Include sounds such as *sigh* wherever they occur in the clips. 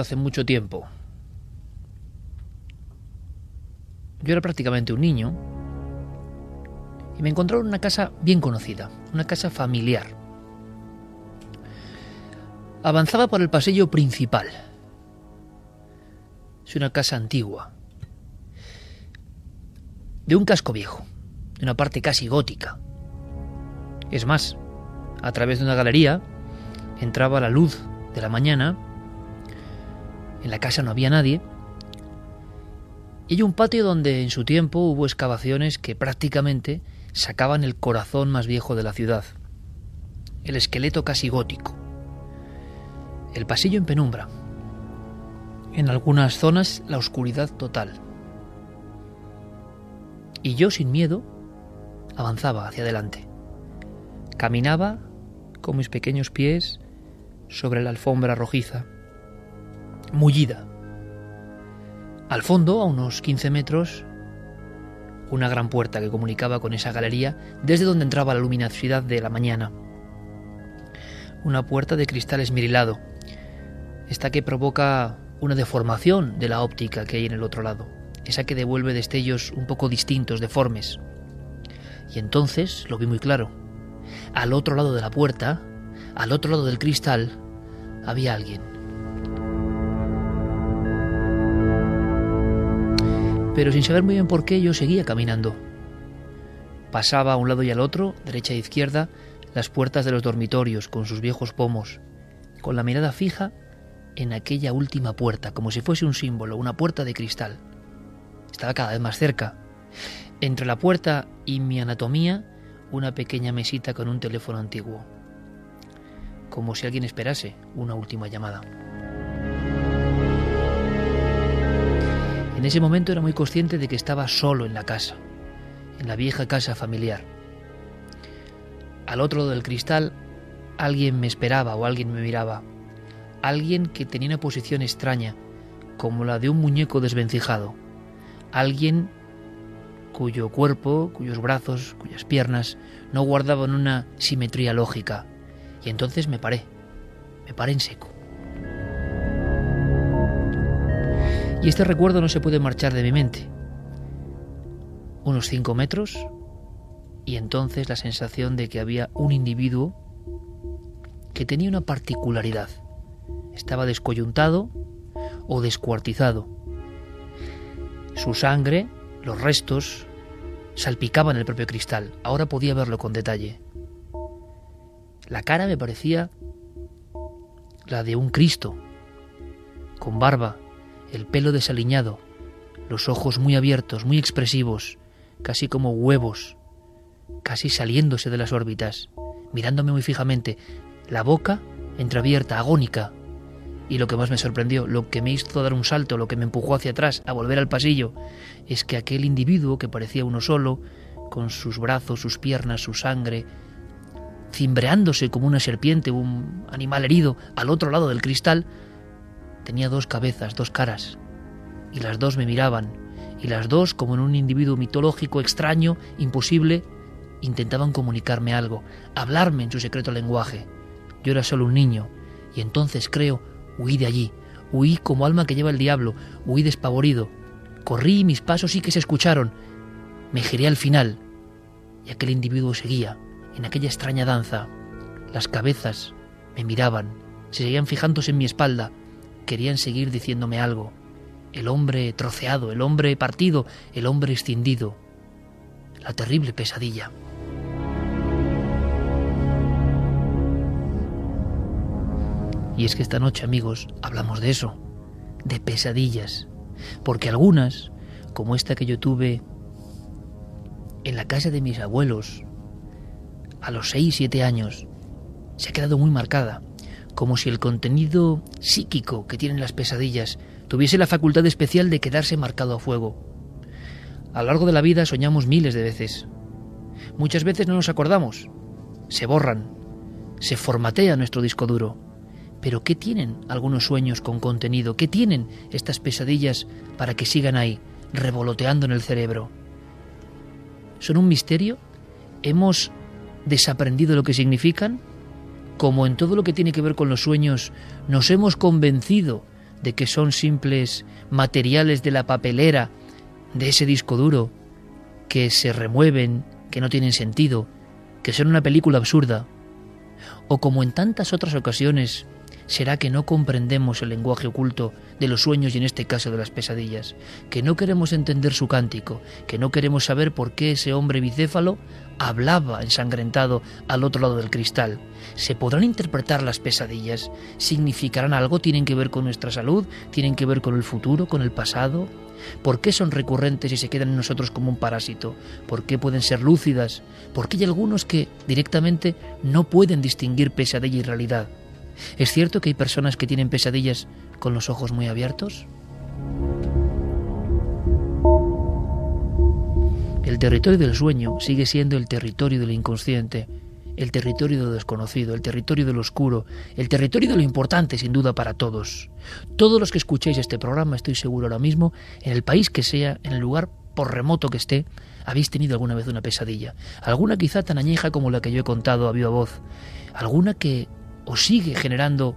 Hace mucho tiempo. Yo era prácticamente un niño y me encontraba en una casa bien conocida, una casa familiar. Avanzaba por el pasillo principal. Es una casa antigua, de un casco viejo, de una parte casi gótica. Es más, a través de una galería entraba la luz de la mañana en la casa no había nadie. Y un patio donde en su tiempo hubo excavaciones que prácticamente sacaban el corazón más viejo de la ciudad, el esqueleto casi gótico. El pasillo en penumbra. En algunas zonas la oscuridad total. Y yo sin miedo avanzaba hacia adelante. Caminaba con mis pequeños pies sobre la alfombra rojiza mullida. Al fondo, a unos 15 metros, una gran puerta que comunicaba con esa galería desde donde entraba la luminosidad de la mañana. Una puerta de cristal esmerilado, esta que provoca una deformación de la óptica que hay en el otro lado, esa que devuelve destellos un poco distintos, deformes. Y entonces lo vi muy claro. Al otro lado de la puerta, al otro lado del cristal, había alguien. Pero sin saber muy bien por qué yo seguía caminando. Pasaba a un lado y al otro, derecha e izquierda, las puertas de los dormitorios con sus viejos pomos, con la mirada fija en aquella última puerta, como si fuese un símbolo, una puerta de cristal. Estaba cada vez más cerca. Entre la puerta y mi anatomía, una pequeña mesita con un teléfono antiguo, como si alguien esperase una última llamada. En ese momento era muy consciente de que estaba solo en la casa, en la vieja casa familiar. Al otro lado del cristal alguien me esperaba o alguien me miraba. Alguien que tenía una posición extraña, como la de un muñeco desvencijado. Alguien cuyo cuerpo, cuyos brazos, cuyas piernas no guardaban una simetría lógica. Y entonces me paré, me paré en seco. Y este recuerdo no se puede marchar de mi mente. Unos cinco metros y entonces la sensación de que había un individuo que tenía una particularidad. Estaba descoyuntado o descuartizado. Su sangre, los restos, salpicaban el propio cristal. Ahora podía verlo con detalle. La cara me parecía la de un Cristo, con barba, el pelo desaliñado, los ojos muy abiertos, muy expresivos, casi como huevos, casi saliéndose de las órbitas, mirándome muy fijamente, la boca entreabierta, agónica. Y lo que más me sorprendió, lo que me hizo dar un salto, lo que me empujó hacia atrás, a volver al pasillo, es que aquel individuo, que parecía uno solo, con sus brazos, sus piernas, su sangre, cimbreándose como una serpiente, un animal herido, al otro lado del cristal, tenía dos cabezas, dos caras, y las dos me miraban, y las dos, como en un individuo mitológico extraño, imposible, intentaban comunicarme algo, hablarme en su secreto lenguaje. Yo era solo un niño, y entonces creo, huí de allí, huí como alma que lleva el diablo, huí despavorido, corrí y mis pasos sí que se escucharon, me giré al final, y aquel individuo seguía, en aquella extraña danza. Las cabezas me miraban, se seguían fijándose en mi espalda, querían seguir diciéndome algo. El hombre troceado, el hombre partido, el hombre escindido. La terrible pesadilla. Y es que esta noche, amigos, hablamos de eso, de pesadillas, porque algunas, como esta que yo tuve en la casa de mis abuelos, a los 6, 7 años, se ha quedado muy marcada, como si el contenido psíquico que tienen las pesadillas tuviese la facultad especial de quedarse marcado a fuego. A lo largo de la vida soñamos miles de veces. Muchas veces no nos acordamos, se borran, se formatea nuestro disco duro. Pero ¿qué tienen algunos sueños con contenido? ¿Qué tienen estas pesadillas para que sigan ahí, revoloteando en el cerebro? ¿Son un misterio? ¿Hemos desaprendido lo que significan? Como en todo lo que tiene que ver con los sueños, nos hemos convencido de que son simples materiales de la papelera, de ese disco duro, que se remueven, que no tienen sentido, que son una película absurda. O como en tantas otras ocasiones, ¿Será que no comprendemos el lenguaje oculto de los sueños y en este caso de las pesadillas? ¿Que no queremos entender su cántico? ¿Que no queremos saber por qué ese hombre bicéfalo hablaba ensangrentado al otro lado del cristal? ¿Se podrán interpretar las pesadillas? ¿Significarán algo? ¿Tienen que ver con nuestra salud? ¿Tienen que ver con el futuro? ¿Con el pasado? ¿Por qué son recurrentes y se quedan en nosotros como un parásito? ¿Por qué pueden ser lúcidas? ¿Por qué hay algunos que directamente no pueden distinguir pesadilla y realidad? ¿Es cierto que hay personas que tienen pesadillas con los ojos muy abiertos? El territorio del sueño sigue siendo el territorio del inconsciente, el territorio de lo desconocido, el territorio de lo oscuro, el territorio de lo importante, sin duda, para todos. Todos los que escuchéis este programa, estoy seguro ahora mismo, en el país que sea, en el lugar por remoto que esté, habéis tenido alguna vez una pesadilla. Alguna quizá tan añeja como la que yo he contado a viva voz. Alguna que o sigue generando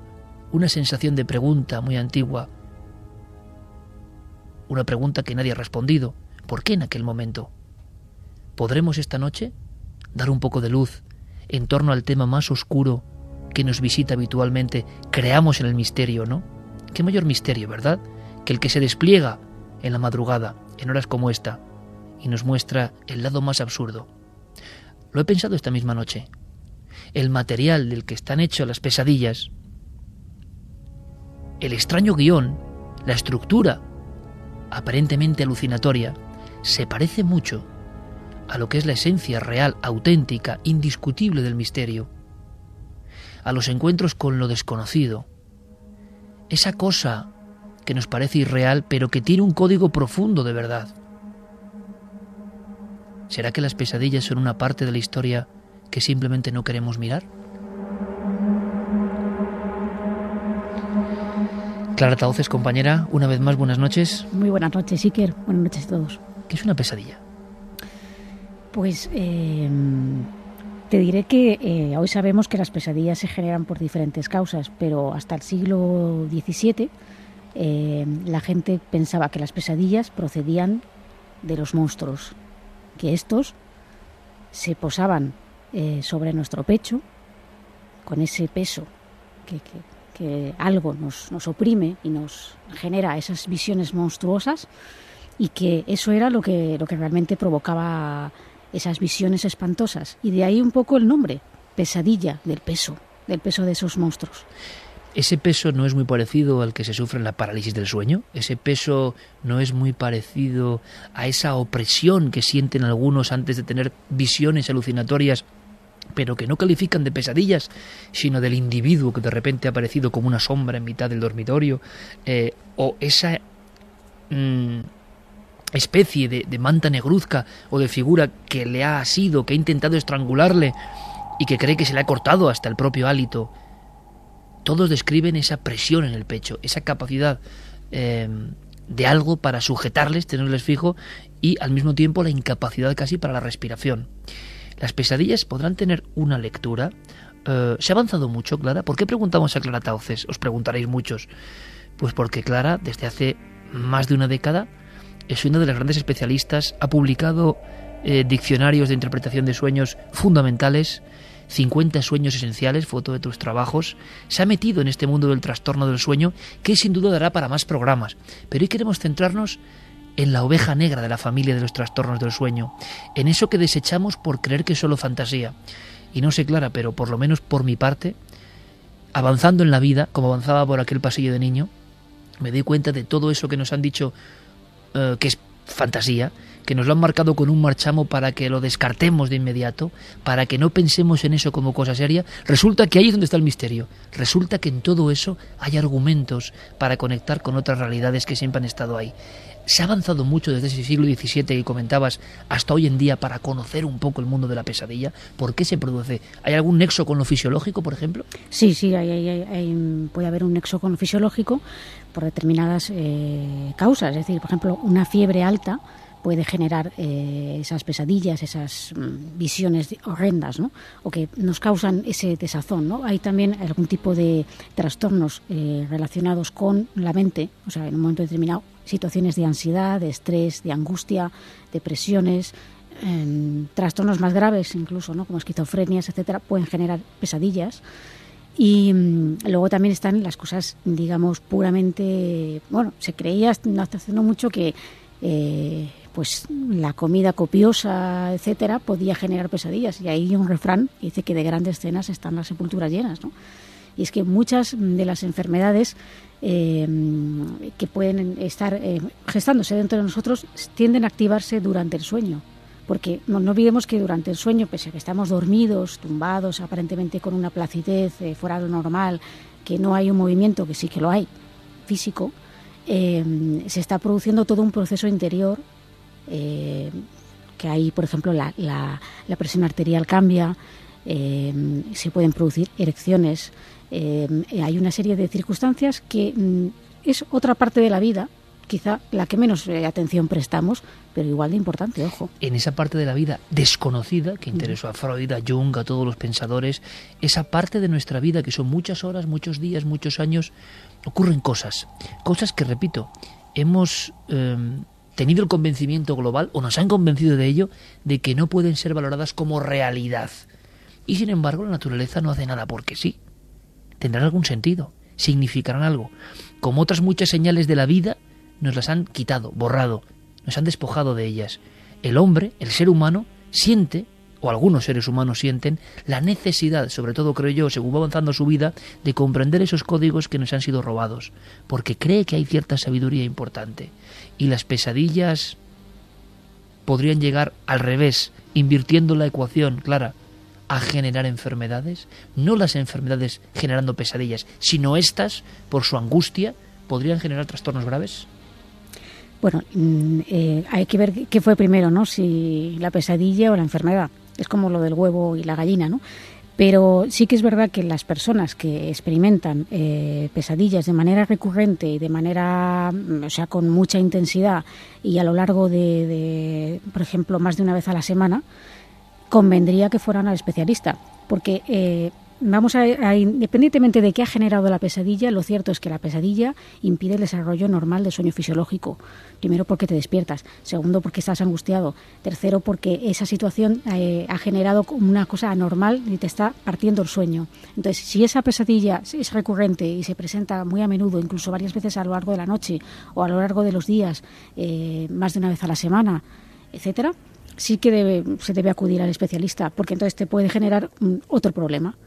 una sensación de pregunta muy antigua, una pregunta que nadie ha respondido. ¿Por qué en aquel momento? ¿Podremos esta noche dar un poco de luz en torno al tema más oscuro que nos visita habitualmente? Creamos en el misterio, ¿no? ¿Qué mayor misterio, verdad? Que el que se despliega en la madrugada, en horas como esta, y nos muestra el lado más absurdo. Lo he pensado esta misma noche el material del que están hechas las pesadillas, el extraño guion, la estructura, aparentemente alucinatoria, se parece mucho a lo que es la esencia real, auténtica, indiscutible del misterio, a los encuentros con lo desconocido, esa cosa que nos parece irreal pero que tiene un código profundo de verdad. ¿Será que las pesadillas son una parte de la historia que simplemente no queremos mirar? Clara Tauces, compañera, una vez más, buenas noches. Muy buenas noches, Iker. Buenas noches a todos. ¿Qué es una pesadilla? Pues eh, te diré que eh, hoy sabemos que las pesadillas se generan por diferentes causas, pero hasta el siglo XVII eh, la gente pensaba que las pesadillas procedían de los monstruos, que estos se posaban sobre nuestro pecho, con ese peso que, algo nos, nos, oprime y nos genera esas visiones monstruosas y que eso era lo que, lo que realmente provocaba esas visiones espantosas. Y de ahí un poco el nombre, pesadilla del peso, del peso de esos monstruos. ¿Ese peso no es muy parecido al que se sufre en la parálisis del sueño? ¿Ese peso no es muy parecido a esa opresión que sienten algunos antes de tener visiones alucinatorias pero que no califican de pesadillas, sino del individuo que de repente ha aparecido como una sombra en mitad del dormitorio, eh, o esa, mm, especie de, de manta negruzca o de figura que le ha asido, que ha intentado estrangularle y que cree que se le ha cortado hasta el propio hálito. Todos describen esa presión en el pecho, esa capacidad eh, de algo para sujetarles, tenerles fijo y al mismo tiempo la incapacidad casi para la respiración. Las pesadillas podrán tener una lectura. Eh, ¿Se ha avanzado mucho, Clara? ¿Por qué preguntamos a Clara Tauces? Os preguntaréis muchos. Pues porque Clara, desde hace más de una década, es una de las grandes especialistas, ha publicado eh, diccionarios de interpretación de sueños fundamentales, 50 sueños esenciales, foto de tus trabajos, se ha metido en este mundo del trastorno del sueño que sin duda dará para más programas. Pero hoy queremos centrarnos en la oveja negra de la familia de los trastornos del sueño, en eso que desechamos por creer que es solo fantasía. Y no sé, Clara, pero por lo menos por mi parte, avanzando en la vida, como avanzaba por aquel pasillo de niño, me doy cuenta de todo eso que nos han dicho eh, que es fantasía, que nos lo han marcado con un marchamo para que lo descartemos de inmediato, para que no pensemos en eso como cosa seria, resulta que ahí es donde está el misterio. Resulta que en todo eso hay argumentos para conectar con otras realidades que siempre han estado ahí. Se ha avanzado mucho desde ese siglo XVII que comentabas hasta hoy en día para conocer un poco el mundo de la pesadilla. ¿Por qué se produce? ¿Hay algún nexo con lo fisiológico, por ejemplo? Sí, sí, hay, hay, hay, puede haber un nexo con lo fisiológico por determinadas eh, causas. Es decir, por ejemplo, una fiebre alta puede generar eh, esas pesadillas, esas mm, visiones horrendas, ¿no? o que nos causan ese desazón. ¿no? Hay también algún tipo de trastornos eh, relacionados con la mente, o sea, en un momento determinado, situaciones de ansiedad, de estrés, de angustia, depresiones, eh, trastornos más graves incluso, ¿no? como esquizofrenias, etcétera, pueden generar pesadillas. Y mmm, luego también están las cosas, digamos, puramente, bueno, se creía hasta hace no mucho que eh, pues la comida copiosa, etcétera, podía generar pesadillas. Y hay un refrán que dice que de grandes cenas están las sepulturas llenas, ¿no? Y es que muchas de las enfermedades eh, que pueden estar eh, gestándose dentro de nosotros tienden a activarse durante el sueño. Porque no, no, olvidemos que durante el sueño, pese a que estamos dormidos, tumbados, aparentemente con una placidez eh, fuera de lo normal, que no hay un movimiento, que sí que lo hay, físico, eh, se está produciendo todo un proceso interior eh, que ahí, por ejemplo, la, la, la presión arterial cambia, eh, se pueden producir erecciones, eh, hay una serie de circunstancias que mm, es otra parte de la vida, quizá la que menos eh, atención prestamos, pero igual de importante, ojo. En esa parte de la vida desconocida que interesó a Freud, a Jung, a todos los pensadores, esa parte de nuestra vida que son muchas horas, muchos días, muchos años, ocurren cosas, cosas que, repito, hemos eh, tenido el convencimiento global, o nos han convencido de ello, de que no pueden ser valoradas como realidad. Y sin embargo, la naturaleza no hace nada porque sí. Tendrán algún sentido, significarán algo. Como otras muchas señales de la vida, nos las han quitado, borrado, nos han despojado de ellas. El hombre, el ser humano, siente, o algunos seres humanos sienten, la necesidad, sobre todo creo yo, según va avanzando su vida, de comprender esos códigos que nos han sido robados, porque cree que hay cierta sabiduría importante. Y las pesadillas podrían llegar al revés, invirtiendo la ecuación, Clara, a generar enfermedades, no las enfermedades generando pesadillas, sino estas, por su angustia, podrían generar trastornos graves. Bueno, eh, hay que ver qué fue primero, ¿no? Si la pesadilla o la enfermedad. Es como lo del huevo y la gallina, ¿no? Pero sí que es verdad que las personas que experimentan eh, pesadillas de manera recurrente y de manera, o sea, con mucha intensidad y a lo largo de por ejemplo, más de una vez a la semana, convendría que fueran al especialista, porque eh, vamos a, a, independientemente de qué ha generado la pesadilla, lo cierto es que la pesadilla impide el desarrollo normal del sueño fisiológico. Primero porque te despiertas, segundo porque estás angustiado, tercero porque esa situación eh, ha generado una cosa anormal y te está partiendo el sueño. Entonces, si esa pesadilla es recurrente y se presenta muy a menudo, incluso varias veces a lo largo de la noche o a lo largo de los días, eh, más de una vez a la semana, etcétera, sí que debe, se debe acudir al especialista, porque entonces te puede generar um, otro problema.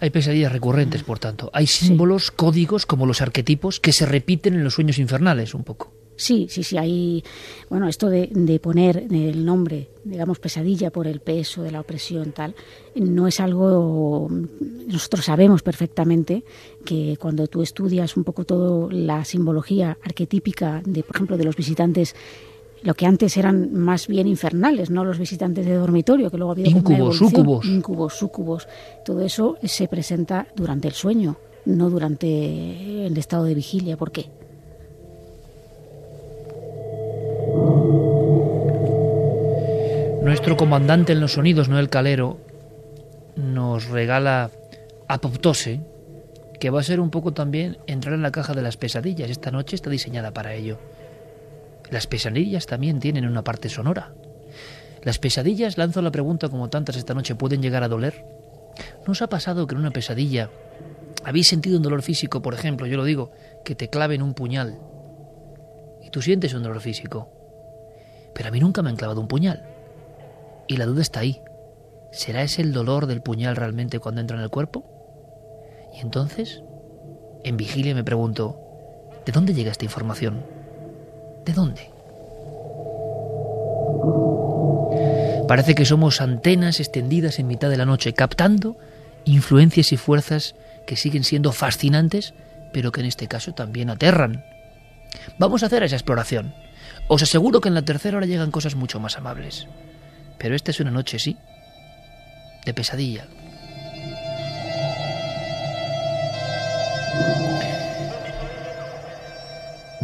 Hay pesadillas recurrentes, por tanto. Hay símbolos, sí. códigos, como los arquetipos, que se repiten en los sueños infernales, un poco. Sí, sí, sí, hay, bueno, esto de, de, poner el nombre, digamos, pesadilla por el peso de la opresión, tal, no es algo, nosotros sabemos perfectamente que cuando tú estudias un poco toda la simbología arquetípica de, por ejemplo, de los visitantes lo que antes eran más bien infernales, no los visitantes de dormitorio, que luego ha habido incubos, súcubos. Incubos, súcubos. Todo eso se presenta durante el sueño, no durante el estado de vigilia. ¿Por qué? Nuestro comandante en los sonidos, Noel Calero, nos regala Apoptose, que va a ser un poco también entrar en la caja de las pesadillas. Esta noche está diseñada para ello. Las pesadillas también tienen una parte sonora. Las pesadillas, lanzo la pregunta como tantas esta noche, ¿pueden llegar a doler? ¿No os ha pasado que en una pesadilla habéis sentido un dolor físico, por ejemplo, yo lo digo, que te claven un puñal? Y tú sientes un dolor físico. Pero a mí nunca me han clavado un puñal. Y la duda está ahí. ¿Será ese el dolor del puñal realmente cuando entra en el cuerpo? Y entonces, en vigilia me pregunto, ¿de dónde llega esta información? ¿De dónde? Parece que somos antenas extendidas en mitad de la noche, captando influencias y fuerzas que siguen siendo fascinantes, pero que en este caso también aterran. Vamos a hacer esa exploración. Os aseguro que en la tercera hora llegan cosas mucho más amables. Pero esta es una noche, sí, de pesadilla.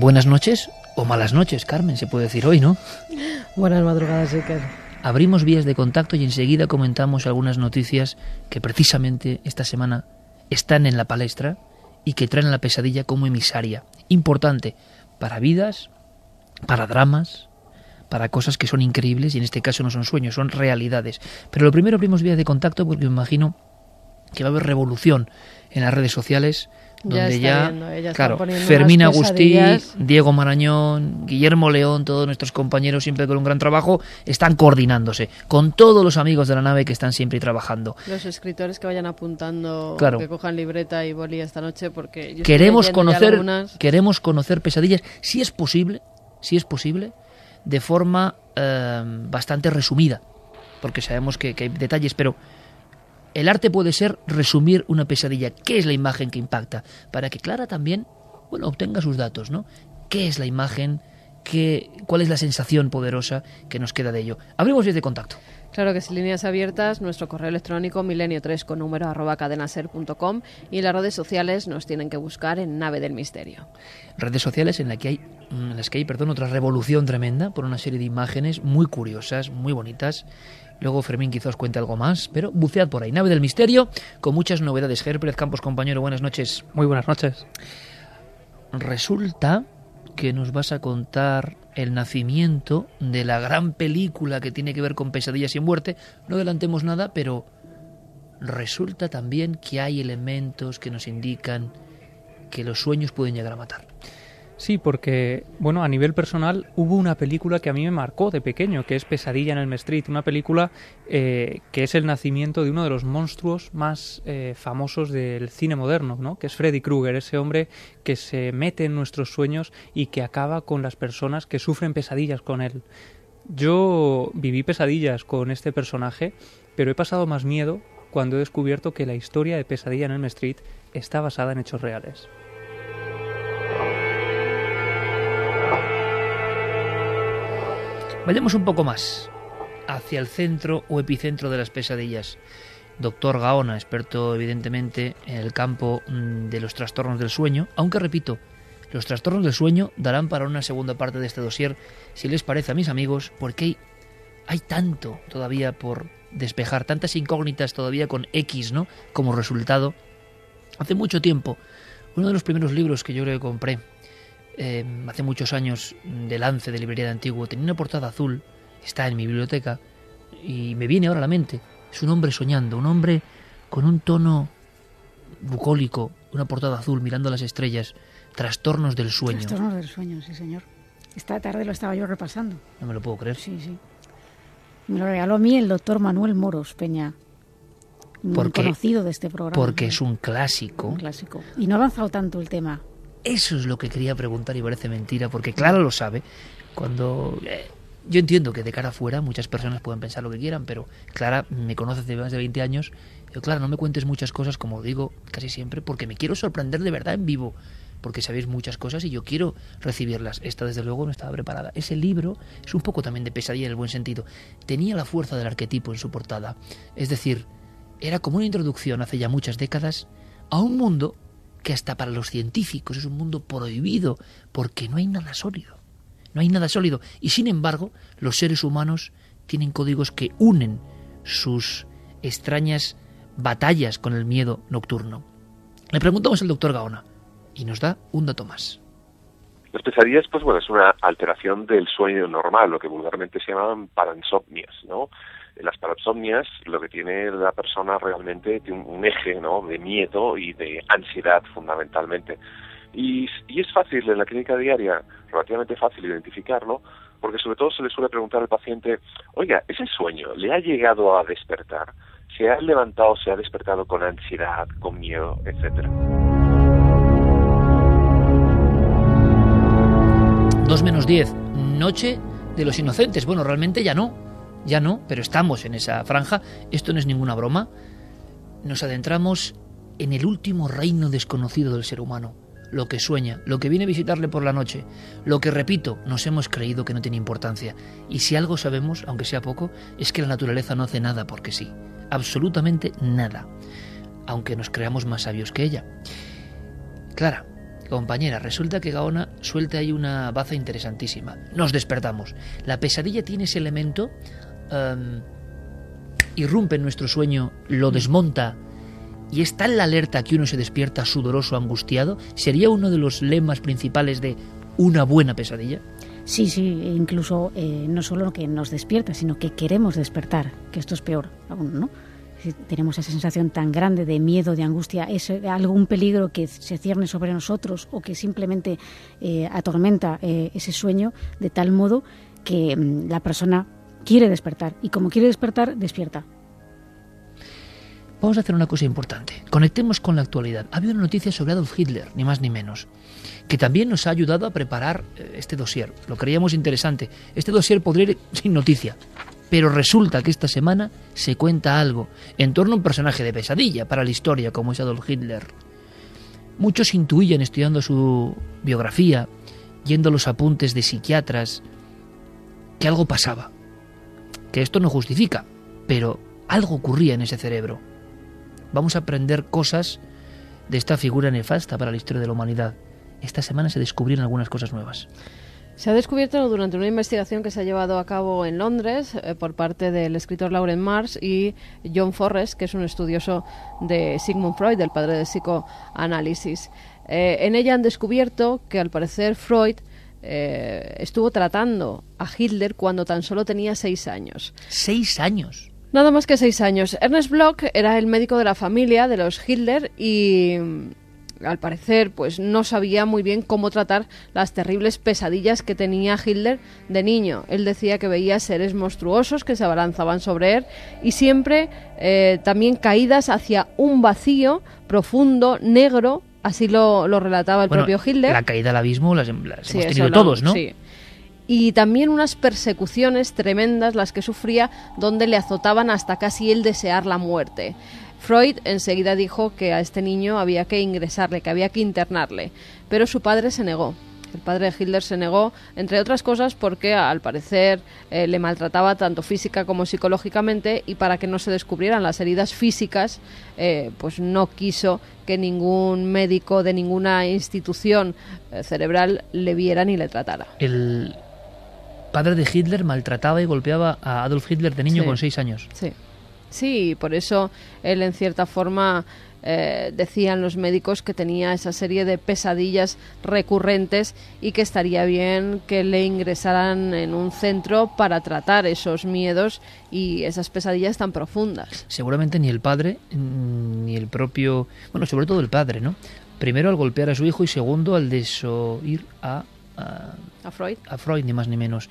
Buenas noches o malas noches, Carmen, se puede decir hoy, ¿no? Buenas madrugadas, Iker. Abrimos vías de contacto y enseguida comentamos algunas noticias que precisamente esta semana están en la palestra y que traen la pesadilla como emisaria. Importante para vidas, para dramas, para cosas que son increíbles y en este caso no son sueños, son realidades. Pero lo primero abrimos vías de contacto porque me imagino que va a haber revolución en las redes sociales donde ya, claro, Fermín Agustí, Diego Marañón, Guillermo León, todos nuestros compañeros siempre con un gran trabajo, están coordinándose con todos los amigos de la nave que están siempre trabajando. Los escritores que vayan apuntando, que cojan libreta y boli esta noche porque queremos conocer, queremos conocer pesadillas, si es posible, si es posible, de forma eh, bastante resumida, porque sabemos que, que hay detalles, pero el arte puede ser resumir una pesadilla. ¿Qué es la imagen que impacta? Para que Clara también, bueno, obtenga sus datos, ¿no? ¿Qué es la imagen? ¿Qué, ¿Cuál es la sensación poderosa que nos queda de ello? Abrimos vías de contacto. Claro que sí, líneas abiertas, nuestro correo electrónico milenio3 con número arroba cadenaser.com y las redes sociales nos tienen que buscar en Nave del Misterio. Redes sociales en, la que hay, en las que hay perdón, otra revolución tremenda por una serie de imágenes muy curiosas, muy bonitas Luego Fermín quizás cuente algo más, pero bucead por ahí. Nave del Misterio, con muchas novedades. Pérez Campos, compañero, buenas noches. Muy buenas noches. Resulta que nos vas a contar el nacimiento de la gran película que tiene que ver con pesadillas y muerte. No adelantemos nada, pero resulta también que hay elementos que nos indican que los sueños pueden llegar a matar. Sí, porque, bueno, a nivel personal hubo una película que a mí me marcó de pequeño, que es Pesadilla en el Street, una película eh, que es el nacimiento de uno de los monstruos más eh, famosos del cine moderno, ¿no? que es Freddy Krueger, ese hombre que se mete en nuestros sueños y que acaba con las personas que sufren pesadillas con él. Yo viví pesadillas con este personaje, pero he pasado más miedo cuando he descubierto que la historia de Pesadilla en el Street está basada en hechos reales. Vayamos un poco más hacia el centro o epicentro de las pesadillas. Doctor Gaona, experto evidentemente en el campo mm, de los trastornos del sueño, aunque repito, los trastornos del sueño darán para una segunda parte de este dossier, si les parece a mis amigos, porque hay, hay tanto todavía por despejar, tantas incógnitas todavía con X, ¿no? Como resultado. Hace mucho tiempo, uno de los primeros libros que yo creo que compré Em, hace muchos años de lance de librería de antiguo, tenía una portada azul, está en mi biblioteca, y me viene ahora a la mente. Es un hombre soñando, un hombre con un tono bucólico, una portada azul mirando las estrellas, trastornos del sueño. Trastornos del sueño, sí, señor. Esta tarde lo estaba yo repasando. No me lo puedo creer. Sí, sí. Me lo regaló a mí el doctor Manuel Moros Peña, muy conocido de este programa. Porque es un clásico. Un clásico. Y no ha avanzado tanto el tema Eso es lo que quería preguntar y parece mentira, porque Clara lo sabe. Cuando eh, yo entiendo que de cara afuera muchas personas pueden pensar lo que quieran, pero Clara me conoce hace más de 20 años. Yo, Clara, no me cuentes muchas cosas, como digo casi siempre, porque me quiero sorprender de verdad en vivo porque sabéis muchas cosas y yo quiero recibirlas. Esta, desde luego, no estaba preparada. Ese libro es un poco también de pesadilla en el buen sentido. Tenía la fuerza del arquetipo en su portada. Es decir, era como una introducción hace ya muchas décadas a un mundo que hasta para los científicos es un mundo prohibido, porque no hay nada sólido. No hay nada sólido. Y sin embargo, los seres humanos tienen códigos que unen sus extrañas batallas con el miedo nocturno. Le preguntamos al doctor Gaona, y nos da un dato más. Las pesadillas, pues bueno, es una alteración del sueño normal, lo que vulgarmente se llaman paransomnias, ¿no? Las paransomnias, lo que tiene la persona realmente tiene un, eje, ¿no? De miedo y de ansiedad, fundamentalmente. Y, y es fácil en la clínica diaria, relativamente fácil identificarlo, porque sobre todo se le suele preguntar al paciente, oiga, ese sueño le ha llegado a despertar, se ha levantado, se ha despertado con ansiedad, con miedo, etcétera. 2 menos 10, Noche de los Inocentes. Bueno, realmente ya no, ya no, pero estamos en esa franja. Esto no es ninguna broma. Nos adentramos en el último reino desconocido del ser humano, lo que sueña, lo que viene a visitarle por la noche, lo que, repito, nos hemos creído que no tiene importancia. Y si algo sabemos, aunque sea poco, es que la naturaleza no hace nada porque sí, absolutamente nada, aunque nos creamos más sabios que ella. Clara, Compañera, resulta que Gaona suelta ahí una baza interesantísima. Nos despertamos. La pesadilla tiene ese elemento, em, irrumpe en nuestro sueño, lo desmonta y está en la alerta que uno se despierta sudoroso, angustiado. ¿Sería uno de los lemas principales de una buena pesadilla? Sí, sí, incluso eh, no solo que nos despierta, sino que queremos despertar, que esto es peor aún, ¿no? tenemos esa sensación tan grande de miedo, de angustia, es algún peligro que se cierne sobre nosotros o que simplemente eh, atormenta eh, ese sueño de tal modo que mm, la persona quiere despertar y como quiere despertar, despierta. Vamos a hacer una cosa importante. Conectemos con la actualidad. Ha habido una noticia sobre Adolf Hitler, ni más ni menos, que también nos ha ayudado a preparar eh, este dossier. Lo creíamos interesante. Este dossier podría ir sin noticia, pero resulta que esta semana se cuenta algo en torno a un personaje de pesadilla para la historia como es Adolf Hitler. Muchos intuían estudiando su biografía, yendo a los apuntes de psiquiatras, que algo pasaba. Que esto no justifica, pero algo ocurría en ese cerebro. Vamos a aprender cosas de esta figura nefasta para la historia de la humanidad. Esta semana se descubrieron algunas cosas nuevas. Se ha descubierto durante una investigación que se ha llevado a cabo en Londres eh, por parte del escritor Lauren Mars y John Forrest, que es un estudioso de Sigmund Freud, el padre del psicoanálisis. Eh, en ella han descubierto que al parecer Freud eh, estuvo tratando a Hitler cuando tan solo tenía seis años. ¿Seis años? Nada más que seis años. Ernest Bloch era el médico de la familia de los Hitler y al parecer, pues no sabía muy bien cómo tratar las terribles pesadillas que tenía Hitler de niño. Él decía que veía seres monstruosos que se abalanzaban sobre él y siempre eh, también caídas hacia un vacío profundo, negro, así lo, relataba el propio Hitler. La caída al abismo las, hemos tenido todos, ¿no? Sí y también unas persecuciones tremendas las que sufría donde le azotaban hasta casi el desear la muerte. Freud enseguida dijo que a este niño había que ingresarle, que había que internarle, pero su padre se negó. El padre de Hitler se negó, entre otras cosas, porque al parecer eh, le maltrataba tanto física como psicológicamente y para que no se descubrieran las heridas físicas, eh, pues no quiso que ningún médico de ninguna institución eh, cerebral le viera ni le tratara. El padre de Hitler maltrataba y golpeaba a Adolf Hitler de niño con seis años. Sí. Sí, por eso él en cierta forma eh, decían los médicos que tenía esa serie de pesadillas recurrentes y que estaría bien que le ingresaran en un centro para tratar esos miedos y esas pesadillas tan profundas. Seguramente ni el padre ni el propio, bueno, sobre todo el padre, ¿no? Primero al golpear a su hijo y segundo al desoír a a Freud. A Freud, ni más ni menos.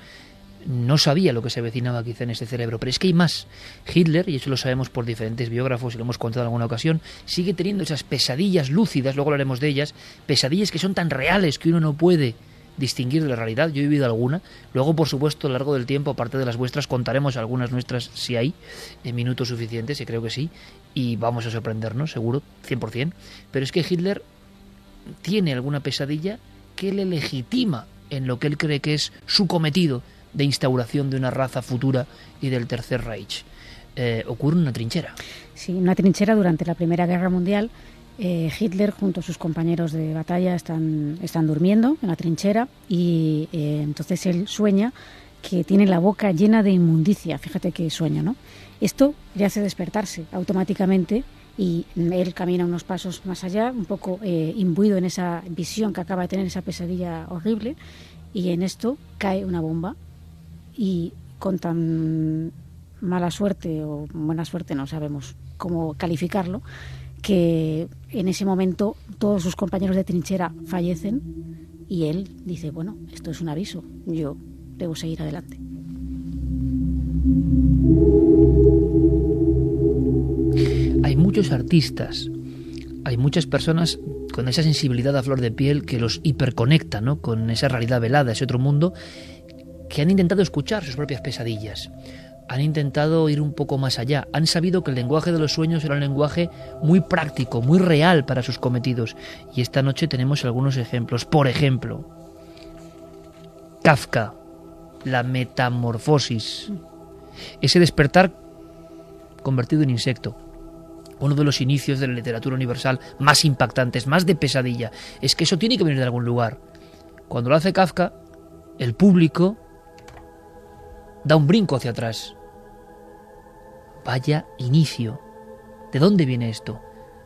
No sabía lo que se avecinaba quizá en ese cerebro. Pero es que hay más. Hitler, y eso lo sabemos por diferentes biógrafos y lo hemos contado en alguna ocasión, sigue teniendo esas pesadillas lúcidas, luego hablaremos de ellas, pesadillas que son tan reales que uno no puede distinguir de la realidad. Yo he vivido alguna. Luego, por supuesto, a lo largo del tiempo, aparte de las vuestras, contaremos algunas nuestras si hay, en minutos suficientes, y creo que sí, y vamos a sorprendernos, seguro, 100%. Pero es que Hitler tiene alguna pesadilla que le legitima en lo que él cree que es su cometido de instauración de una raza futura y del Tercer Reich. Eh, ocurre una trinchera. Sí, una trinchera durante la Primera Guerra Mundial. Eh, Hitler junto a sus compañeros de batalla están, están durmiendo en la trinchera y eh, entonces él sueña que tiene la boca llena de inmundicia. Fíjate qué sueño, ¿no? Esto le hace despertarse automáticamente y él camina unos pasos más allá, un poco imbuido en esa visión que acaba de tener, esa pesadilla horrible, y en esto cae una bomba y con tan mala suerte o buena suerte, no sabemos cómo calificarlo, que en ese momento todos sus compañeros de trinchera fallecen y él dice, bueno, esto es un aviso, yo debo seguir adelante. Hay muchos artistas, hay muchas personas con esa sensibilidad a flor de piel que los hiperconecta ¿no? con esa realidad velada, ese otro mundo, que han intentado escuchar sus propias pesadillas, han intentado ir un poco más allá, han sabido que el lenguaje de los sueños era un lenguaje muy práctico, muy real para sus cometidos. Y esta noche tenemos algunos ejemplos. Por ejemplo, Kafka, la metamorfosis, ese despertar convertido en insecto. Uno de los inicios de la literatura universal más impactantes, más de pesadilla. Es que eso tiene que venir de algún lugar. Cuando lo hace Kafka, el público da un brinco hacia atrás. Vaya inicio. ¿De dónde viene esto?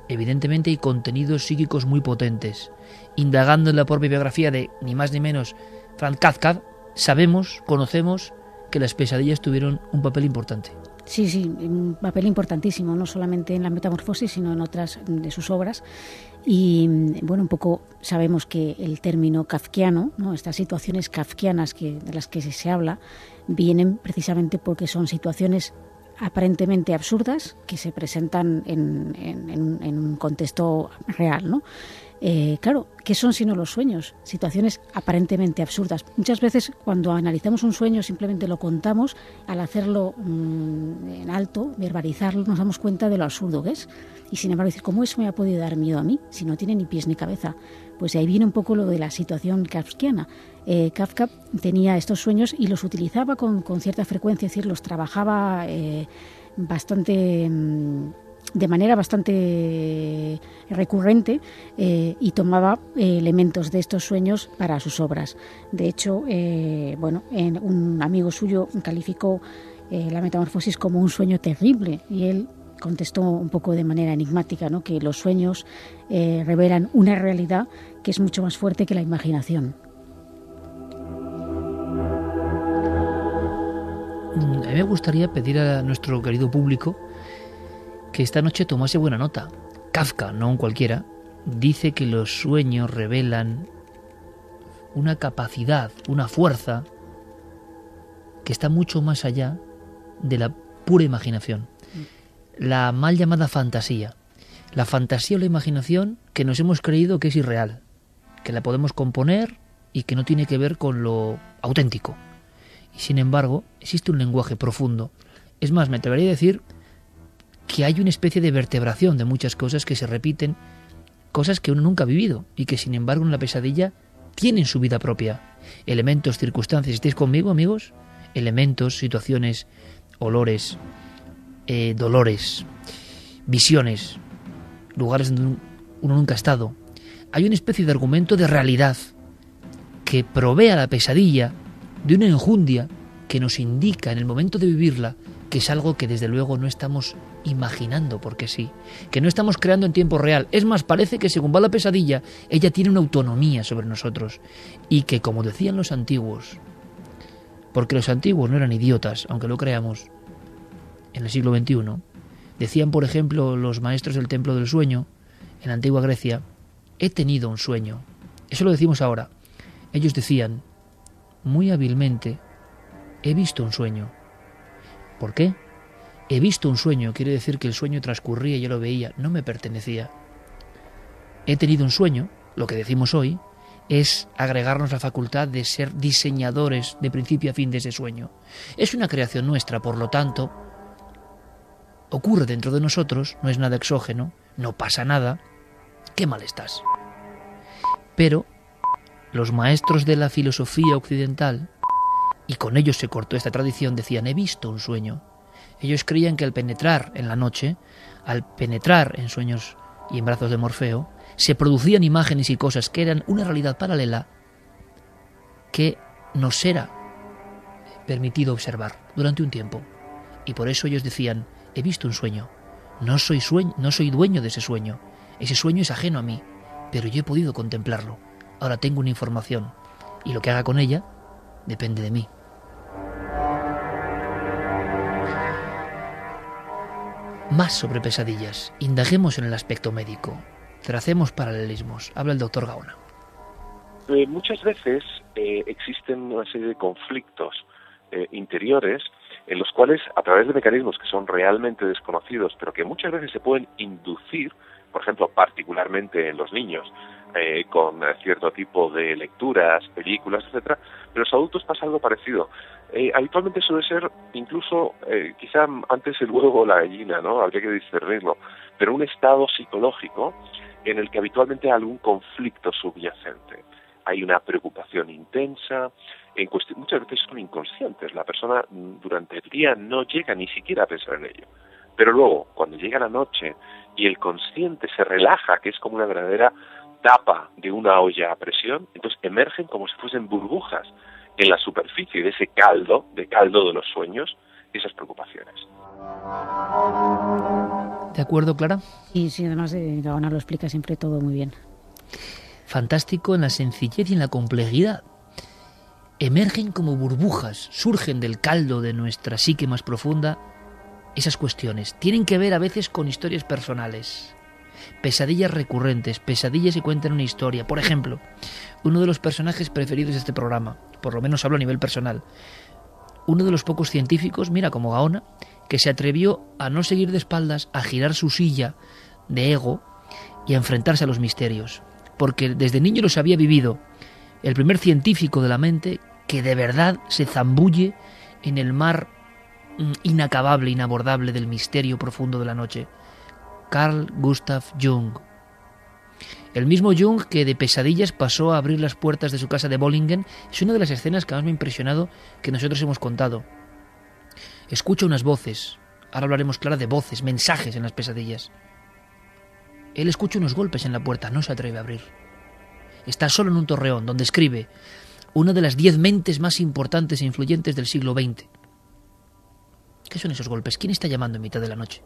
Evidentemente hay contenidos psíquicos muy potentes. Indagando en la propia biografía de ni más ni menos Franz Kafka, sabemos, conocemos que las pesadillas tuvieron un papel importante. Sí, sí, un papel importantísimo, no solamente en la metamorfosis, sino en otras de sus obras. Y bueno, un poco sabemos que el término kafkiano, ¿no? estas situaciones kafkianas que, de las que se habla, vienen precisamente porque son situaciones aparentemente absurdas que se presentan en, en un contexto real, ¿no? Eh, claro, ¿qué son sino los sueños? Situaciones aparentemente absurdas. Muchas veces cuando analizamos un sueño simplemente lo contamos, al hacerlo mm, en alto, verbalizarlo, nos damos cuenta de lo absurdo que es. Y sin embargo, decir, ¿cómo eso me ha podido dar miedo a mí si no tiene ni pies ni cabeza? Pues ahí viene un poco lo de la situación kafkiana. Eh, Kafka tenía estos sueños y los utilizaba con, cierta frecuencia, es decir, los trabajaba eh, bastante... Mm, de manera bastante recurrente eh, y tomaba elementos de estos sueños para sus obras. De hecho, bueno, un amigo suyo calificó la metamorfosis como un sueño terrible y él contestó un poco de manera enigmática ¿no? que los sueños revelan una realidad que es mucho más fuerte que la imaginación. Mm, a mí me gustaría pedir a nuestro querido público que esta noche tomase buena nota. Kafka, no un cualquiera, dice que los sueños revelan una capacidad, una fuerza que está mucho más allá de la pura imaginación. La mal llamada fantasía. La fantasía o la imaginación que nos hemos creído que es irreal, que la podemos componer y que no tiene que ver con lo auténtico. Y sin embargo, existe un lenguaje profundo. Es más, me atrevería a decir que hay una especie de vertebración de muchas cosas que se repiten, cosas que uno nunca ha vivido y que sin embargo en la pesadilla tienen su vida propia. Elementos, circunstancias, ¿estáis conmigo amigos? Elementos, situaciones, olores, eh, dolores, visiones, lugares donde uno nunca ha estado. Hay una especie de argumento de realidad que provee a la pesadilla de una enjundia que nos indica en el momento de vivirla que es algo que desde luego no estamos imaginando porque sí, que no estamos creando en tiempo real. Es más, parece que según va la pesadilla, ella tiene una autonomía sobre nosotros y que, como decían los antiguos, porque los antiguos no eran idiotas, aunque lo creamos, en el siglo XXI, decían, por ejemplo, los maestros del templo del sueño, en la antigua Grecia, he tenido un sueño. Eso lo decimos ahora. Ellos decían, muy hábilmente, he visto un sueño. ¿Por qué? He visto un sueño, quiere decir que el sueño transcurría yo lo veía, no me pertenecía. He tenido un sueño, lo que decimos hoy, es agregarnos la facultad de ser diseñadores de principio a fin de ese sueño. Es una creación nuestra, por lo tanto, ocurre dentro de nosotros, no es nada exógeno, no pasa nada, qué mal estás. Pero los maestros de la filosofía occidental, y con ellos se cortó esta tradición, decían, he visto un sueño. Ellos creían que al penetrar en la noche, al penetrar en sueños y en brazos de Morfeo, se producían imágenes y cosas que eran una realidad paralela que nos era permitido observar durante un tiempo. Y por eso ellos decían, he visto un sueño. No soy, sueño, no soy dueño de ese sueño. Ese sueño es ajeno a mí, pero yo he podido contemplarlo. Ahora tengo una información y lo que haga con ella depende de mí. Más sobre pesadillas. Indaguemos en el aspecto médico. Tracemos paralelismos. Habla el doctor Gaona. Eh, muchas veces eh, existen una serie de conflictos eh, interiores en los cuales, a través de mecanismos que son realmente desconocidos, pero que muchas veces se pueden inducir, por ejemplo, particularmente en los niños, eh, con cierto tipo de lecturas, películas, etcétera, pero los adultos pasa algo parecido. Eh, habitualmente suele ser incluso, eh, quizá antes el huevo o la gallina, ¿no? Habría que discernirlo, pero un estado psicológico en el que habitualmente hay algún conflicto subyacente. Hay una preocupación intensa, en muchas veces son inconscientes. La persona mm, durante el día no llega ni siquiera a pensar en ello. Pero luego, cuando llega la noche y el consciente se relaja, que es como una verdadera tapa de una olla a presión, entonces emergen como si fuesen burbujas en la superficie de ese caldo, de caldo de los sueños, esas preocupaciones. ¿De acuerdo, Clara? Y sí, además eh, Gaona lo explica siempre todo muy bien. Fantástico en la sencillez y en la complejidad emergen como burbujas, surgen del caldo de nuestra psique más profunda esas cuestiones. Tienen que ver a veces con historias personales, pesadillas recurrentes, pesadillas que cuentan una historia. Por ejemplo, uno de los personajes preferidos de este programa, por lo menos hablo a nivel personal, uno de los pocos científicos, mira como Gaona, que se atrevió a no seguir de espaldas, a girar su silla de ego y a enfrentarse a los misterios, porque desde niño los había vivido el primer científico de la mente que de verdad se zambulle en el mar mm, inacabable, inabordable del misterio profundo de la noche. Carl Gustav Jung. El mismo Jung que de pesadillas pasó a abrir las puertas de su casa de Bollingen es una de las escenas que más me ha impresionado que nosotros hemos contado. Escucha unas voces, ahora hablaremos clara de voces, mensajes en las pesadillas. Él escucha unos golpes en la puerta, no se atreve a abrir. Está solo en un torreón donde escribe una de las diez mentes más importantes e influyentes del siglo XX. ¿Qué son esos golpes? ¿Quién está llamando en mitad de la noche?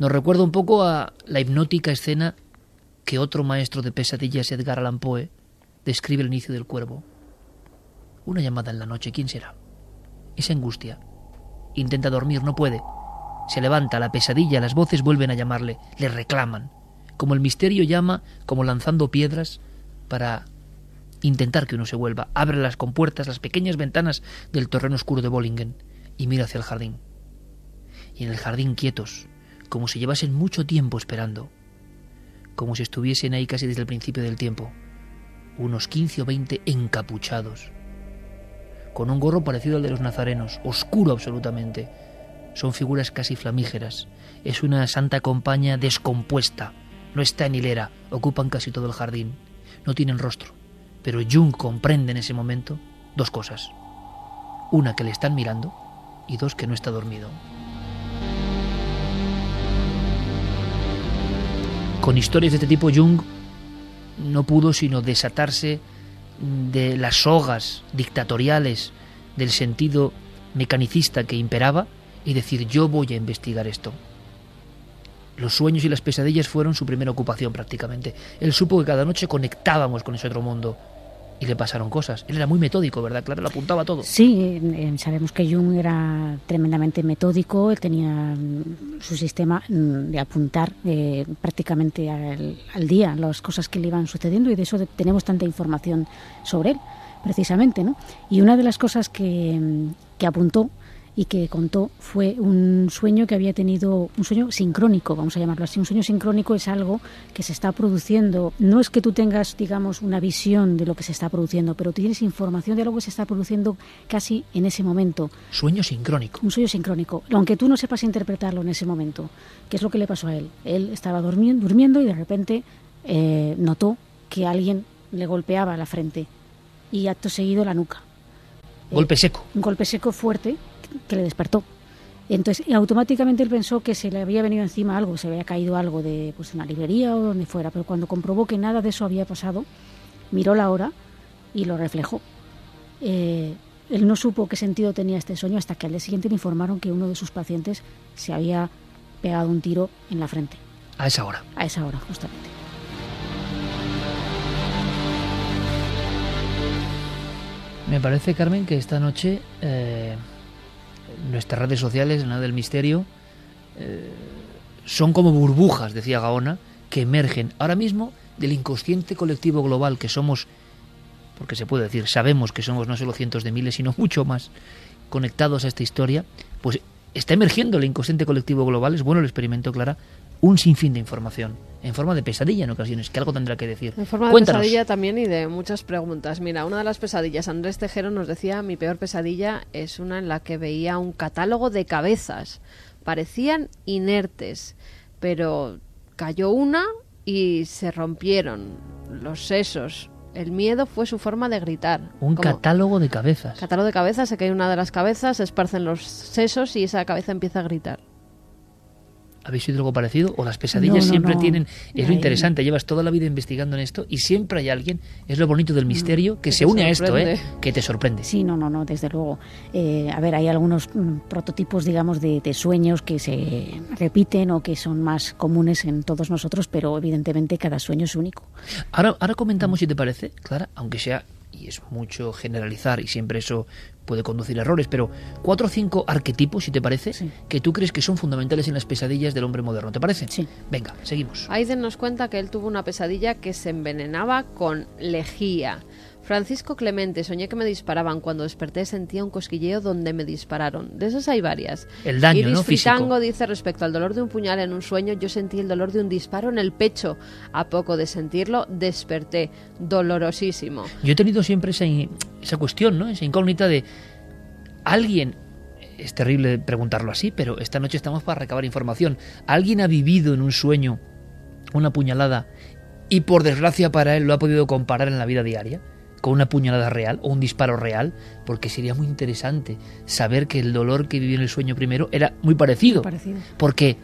Nos recuerda un poco a la hipnótica escena que otro maestro de pesadillas, Edgar Allan Poe, describe el inicio del cuervo. Una llamada en la noche, ¿quién será? Esa angustia. Intenta dormir, no puede. Se levanta la pesadilla, las voces vuelven a llamarle, le reclaman. Como el misterio llama, como lanzando piedras para intentar que uno se vuelva. Abre las compuertas, las pequeñas ventanas del terreno oscuro de Bollingen y mira hacia el jardín. Y en el jardín quietos, como si llevasen mucho tiempo esperando, como si estuviesen ahí casi desde el principio del tiempo, unos 15 o 20 encapuchados, con un gorro parecido al de los nazarenos, oscuro absolutamente. Son figuras casi flamígeras. Es una santa compañía descompuesta. No está en hilera, ocupan casi todo el jardín. No tienen rostro. Pero Jung comprende en ese momento dos cosas. Una, que le están mirando y dos, que no está dormido. Con historias de este tipo, Jung no pudo sino desatarse de las sogas dictatoriales del sentido mecanicista que imperaba y decir yo voy a investigar esto. Los sueños y las pesadillas fueron su primera ocupación prácticamente. Él supo que cada noche conectábamos con ese otro mundo, y le pasaron cosas. Él era muy metódico, ¿verdad? Claro, lo apuntaba todo. Sí, sabemos que Jung era tremendamente metódico, él tenía mm, su sistema mm, de apuntar eh, prácticamente al, día las cosas que le iban sucediendo y de eso tenemos tanta información sobre él. precisamente, ¿no? Y una de las cosas que, que apuntó y que contó fue un sueño que había tenido, un sueño sincrónico, vamos a llamarlo así. Un sueño sincrónico es algo que se está produciendo, no es que tú tengas, digamos, una visión de lo que se está produciendo, pero tienes información de algo que se está produciendo casi en ese momento. Sueño sincrónico. Un sueño sincrónico, aunque tú no sepas interpretarlo en ese momento. ¿Qué es lo que le pasó a él? Él estaba durmiendo, durmiendo y de repente eh, notó que alguien le golpeaba la frente y acto seguido la nuca. Golpe seco. Un golpe seco fuerte que le despertó. Entonces, automáticamente él pensó que se le había venido encima algo, se había caído algo de pues, una librería o donde fuera, pero cuando comprobó que nada de eso había pasado, miró la hora y lo reflejó. Eh, él no supo qué sentido tenía este sueño hasta que al día siguiente le informaron que uno de sus pacientes se había pegado un tiro en la frente. A esa hora. A esa hora, justamente. Me parece, Carmen, que esta noche eh, nuestras redes sociales, en la del misterio, eh, son como burbujas, decía Gaona, que emergen ahora mismo del inconsciente colectivo global que somos, porque se puede decir, sabemos que somos no solo cientos de miles, sino mucho más conectados a esta historia, pues está emergiendo el inconsciente colectivo global, es bueno el experimento, Clara, un sinfín de información, en forma de pesadilla en ocasiones, que algo tendrá que decir. En forma de pesadilla también y de muchas preguntas. Mira, una de las pesadillas, Andrés Tejero nos decía, mi peor pesadilla es una en la que veía un catálogo de cabezas. Parecían inertes, pero cayó una y se rompieron los sesos. El miedo fue su forma de gritar. Un catálogo de cabezas. Catálogo de cabezas, se cae una de las cabezas, se esparcen los sesos y esa cabeza empieza a gritar. ¿Habéis oído algo parecido? O las pesadillas siempre tienen... Es lo interesante, llevas toda la vida investigando en esto y siempre hay alguien, es lo bonito del misterio, que, se une a esto, ¿eh? que te sorprende. Sí, no, no, no, desde luego. Eh, a ver, hay algunos mm, prototipos, digamos, de, sueños que se repiten o que son más comunes en todos nosotros, pero evidentemente cada sueño es único. Ahora, ahora comentamos, si te parece, Clara, aunque sea y es mucho generalizar y siempre eso puede conducir a errores, pero cuatro o cinco arquetipos, si te parece, que tú crees que son fundamentales en las pesadillas del hombre moderno. ¿Te parece? Sí. Venga, seguimos. Aiden nos cuenta que él tuvo una pesadilla que se envenenaba con lejía. Francisco Clemente, soñé que me disparaban. Cuando desperté sentía un cosquilleo donde me dispararon. De esas hay varias. El daño, Iris ¿no? Fritango dice respecto al dolor de un puñal en un sueño, yo sentí el dolor de un disparo en el pecho. A poco de sentirlo, desperté. Dolorosísimo. Yo he tenido siempre esa, esa cuestión, ¿no? Esa incógnita de alguien es terrible preguntarlo así, pero esta noche estamos para recabar información. ¿Alguien ha vivido en un sueño una puñalada y por desgracia para él lo ha podido comparar en la vida diaria? Con una puñalada real o un disparo real, porque sería muy interesante saber que el dolor que vivió en el sueño primero era muy parecido. parecido. Porque,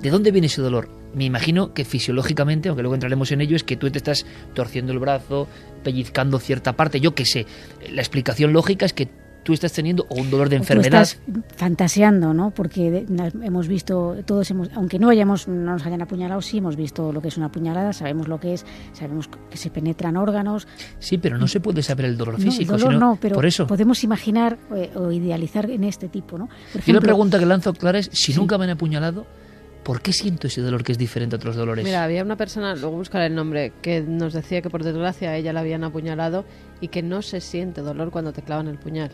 ¿de dónde viene ese dolor? Me imagino que fisiológicamente, aunque luego entraremos en ello, es que tú te estás torciendo el brazo, pellizcando cierta parte, yo qué sé. La explicación lógica es que tú estás teniendo un dolor de enfermedad. estás fantaseando, ¿no? Porque hemos visto, todos hemos, aunque no hayamos, no nos hayan apuñalado, sí hemos visto lo que es una puñalada, sabemos lo que es, sabemos que se penetran órganos. Sí, pero no se puede saber el dolor físico. el dolor no, pero por eso. podemos imaginar eh, o idealizar en este tipo, ¿no? Por la pregunta que lanzo, Clara, es, si nunca me han apuñalado, ¿Por qué siento ese dolor que es diferente a otros dolores? Mira, había una persona, luego buscaré el nombre, que nos decía que por desgracia a ella la habían apuñalado y que no se siente dolor cuando te clavan el puñal.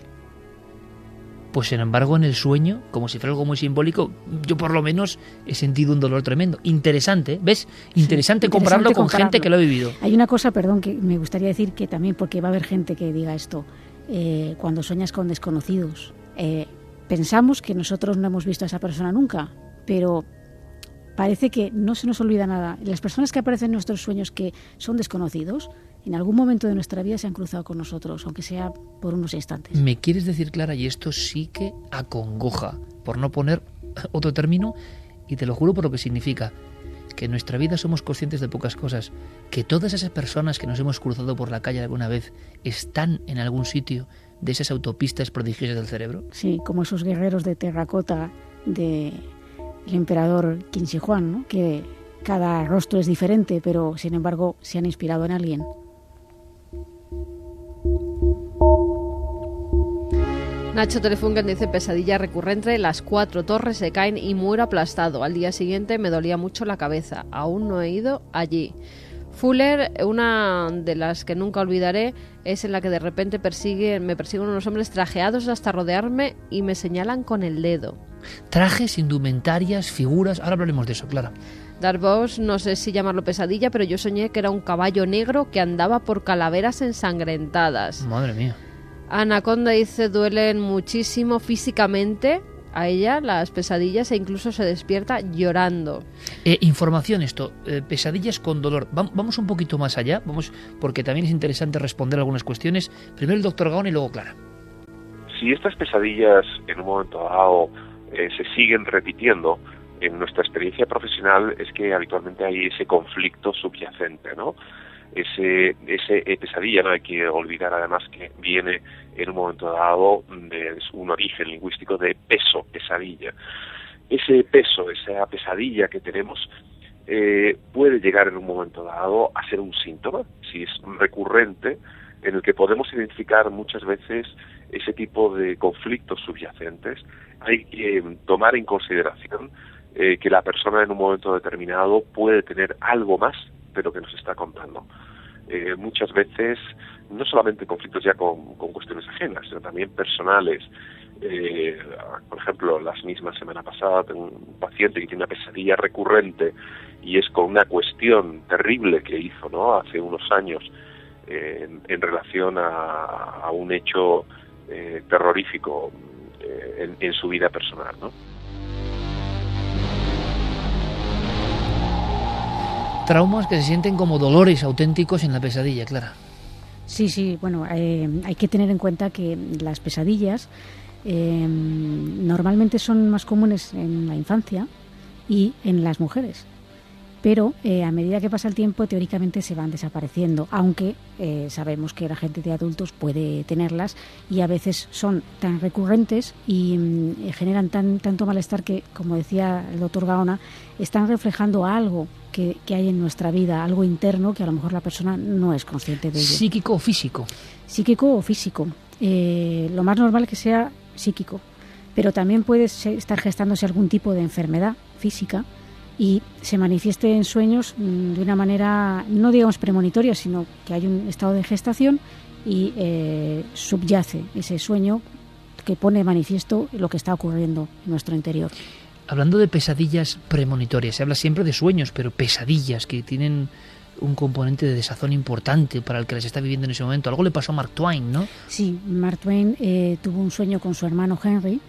Pues sin embargo en el sueño, como si fuera algo muy simbólico, yo por lo menos he sentido un dolor tremendo. Interesante, ¿ves? Interesante, compararlo con gente que lo ha vivido. Hay una cosa, perdón, que me gustaría decir que también, porque va a haber gente que diga esto, eh, cuando sueñas con desconocidos, eh, pensamos que nosotros no hemos visto a esa persona nunca, pero parece que no se nos olvida nada. Las personas que aparecen en nuestros sueños que son desconocidos, en algún momento de nuestra vida se han cruzado con nosotros, aunque sea por unos instantes. ¿Me quieres decir, Clara, y esto sí que acongoja, por no poner *laughs* otro término, y te lo juro por lo que significa, que en nuestra vida somos conscientes de pocas cosas, que todas esas personas que nos hemos cruzado por la calle alguna vez están en algún sitio de esas autopistas prodigiosas del cerebro? Sí, como esos guerreros de terracota de el emperador Qin Juan, ¿no? que cada rostro es diferente, pero sin embargo se han inspirado en alguien. Nacho Telefunken dice pesadilla recurrente, las cuatro torres se caen y muero aplastado. Al día siguiente me dolía mucho la cabeza. Aún no he ido allí. Fuller, una de las que nunca olvidaré, es en la que de repente persigue, me persiguen unos hombres trajeados hasta rodearme y me señalan con el dedo. Trajes, indumentarias, figuras. Ahora hablaremos de eso, Clara. Darbox, no sé si llamarlo pesadilla, pero yo soñé que era un caballo negro que andaba por calaveras ensangrentadas. Madre mía. Anaconda dice duelen muchísimo físicamente a ella las pesadillas e incluso se despierta llorando. Eh, información esto, eh, pesadillas con dolor. vamos un poquito más allá, vamos porque también es interesante responder algunas cuestiones. Primero el doctor Gaón y luego Clara. Si estas pesadillas en un momento dado eh, se siguen repitiendo, en nuestra experiencia profesional es que habitualmente hay ese conflicto subyacente, ¿no? Ese, ese pesadilla, no hay que olvidar además que viene en un momento dado de un origen lingüístico de peso, pesadilla. Ese peso, esa pesadilla que tenemos eh, puede llegar en un momento dado a ser un síntoma, si es recurrente, en el que podemos identificar muchas veces ese tipo de conflictos subyacentes. Hay que tomar en consideración eh, que la persona en un momento determinado puede tener algo más de lo que nos está contando. Eh, muchas veces, no solamente conflictos ya con, cuestiones ajenas, sino también personales. Eh, por ejemplo, la misma semana pasada tengo un paciente que tiene una pesadilla recurrente y es con una cuestión terrible que hizo ¿no? hace unos años en, relación a, un hecho terrorífico en, en, su vida personal. ¿no? Traumas que se sienten como dolores auténticos en la pesadilla, Clara. Sí, sí, bueno, eh, hay que tener en cuenta que las pesadillas eh, normalmente son más comunes en la infancia y en las mujeres pero eh, a medida que pasa el tiempo teóricamente se van desapareciendo, aunque eh, sabemos que la gente de adultos puede tenerlas y a veces son tan recurrentes y mm, generan tan, tanto malestar que, como decía el doctor Gaona, están reflejando algo que, hay en nuestra vida, algo interno que a lo mejor la persona no es consciente de ello. ¿Psíquico o físico? Psíquico o físico. Eh, lo más normal es que sea psíquico, pero también puede estar gestándose algún tipo de enfermedad física y se manifieste en sueños mm, de una manera, no digamos premonitoria, sino que hay un estado de gestación y eh, subyace ese sueño que pone manifiesto lo que está ocurriendo en nuestro interior. Hablando de pesadillas premonitorias, se habla siempre de sueños, pero pesadillas que tienen un componente de desazón importante para el que les está viviendo en ese momento. Algo le pasó a Mark Twain, ¿no? Sí, Mark Twain eh, tuvo un sueño con su hermano Henry,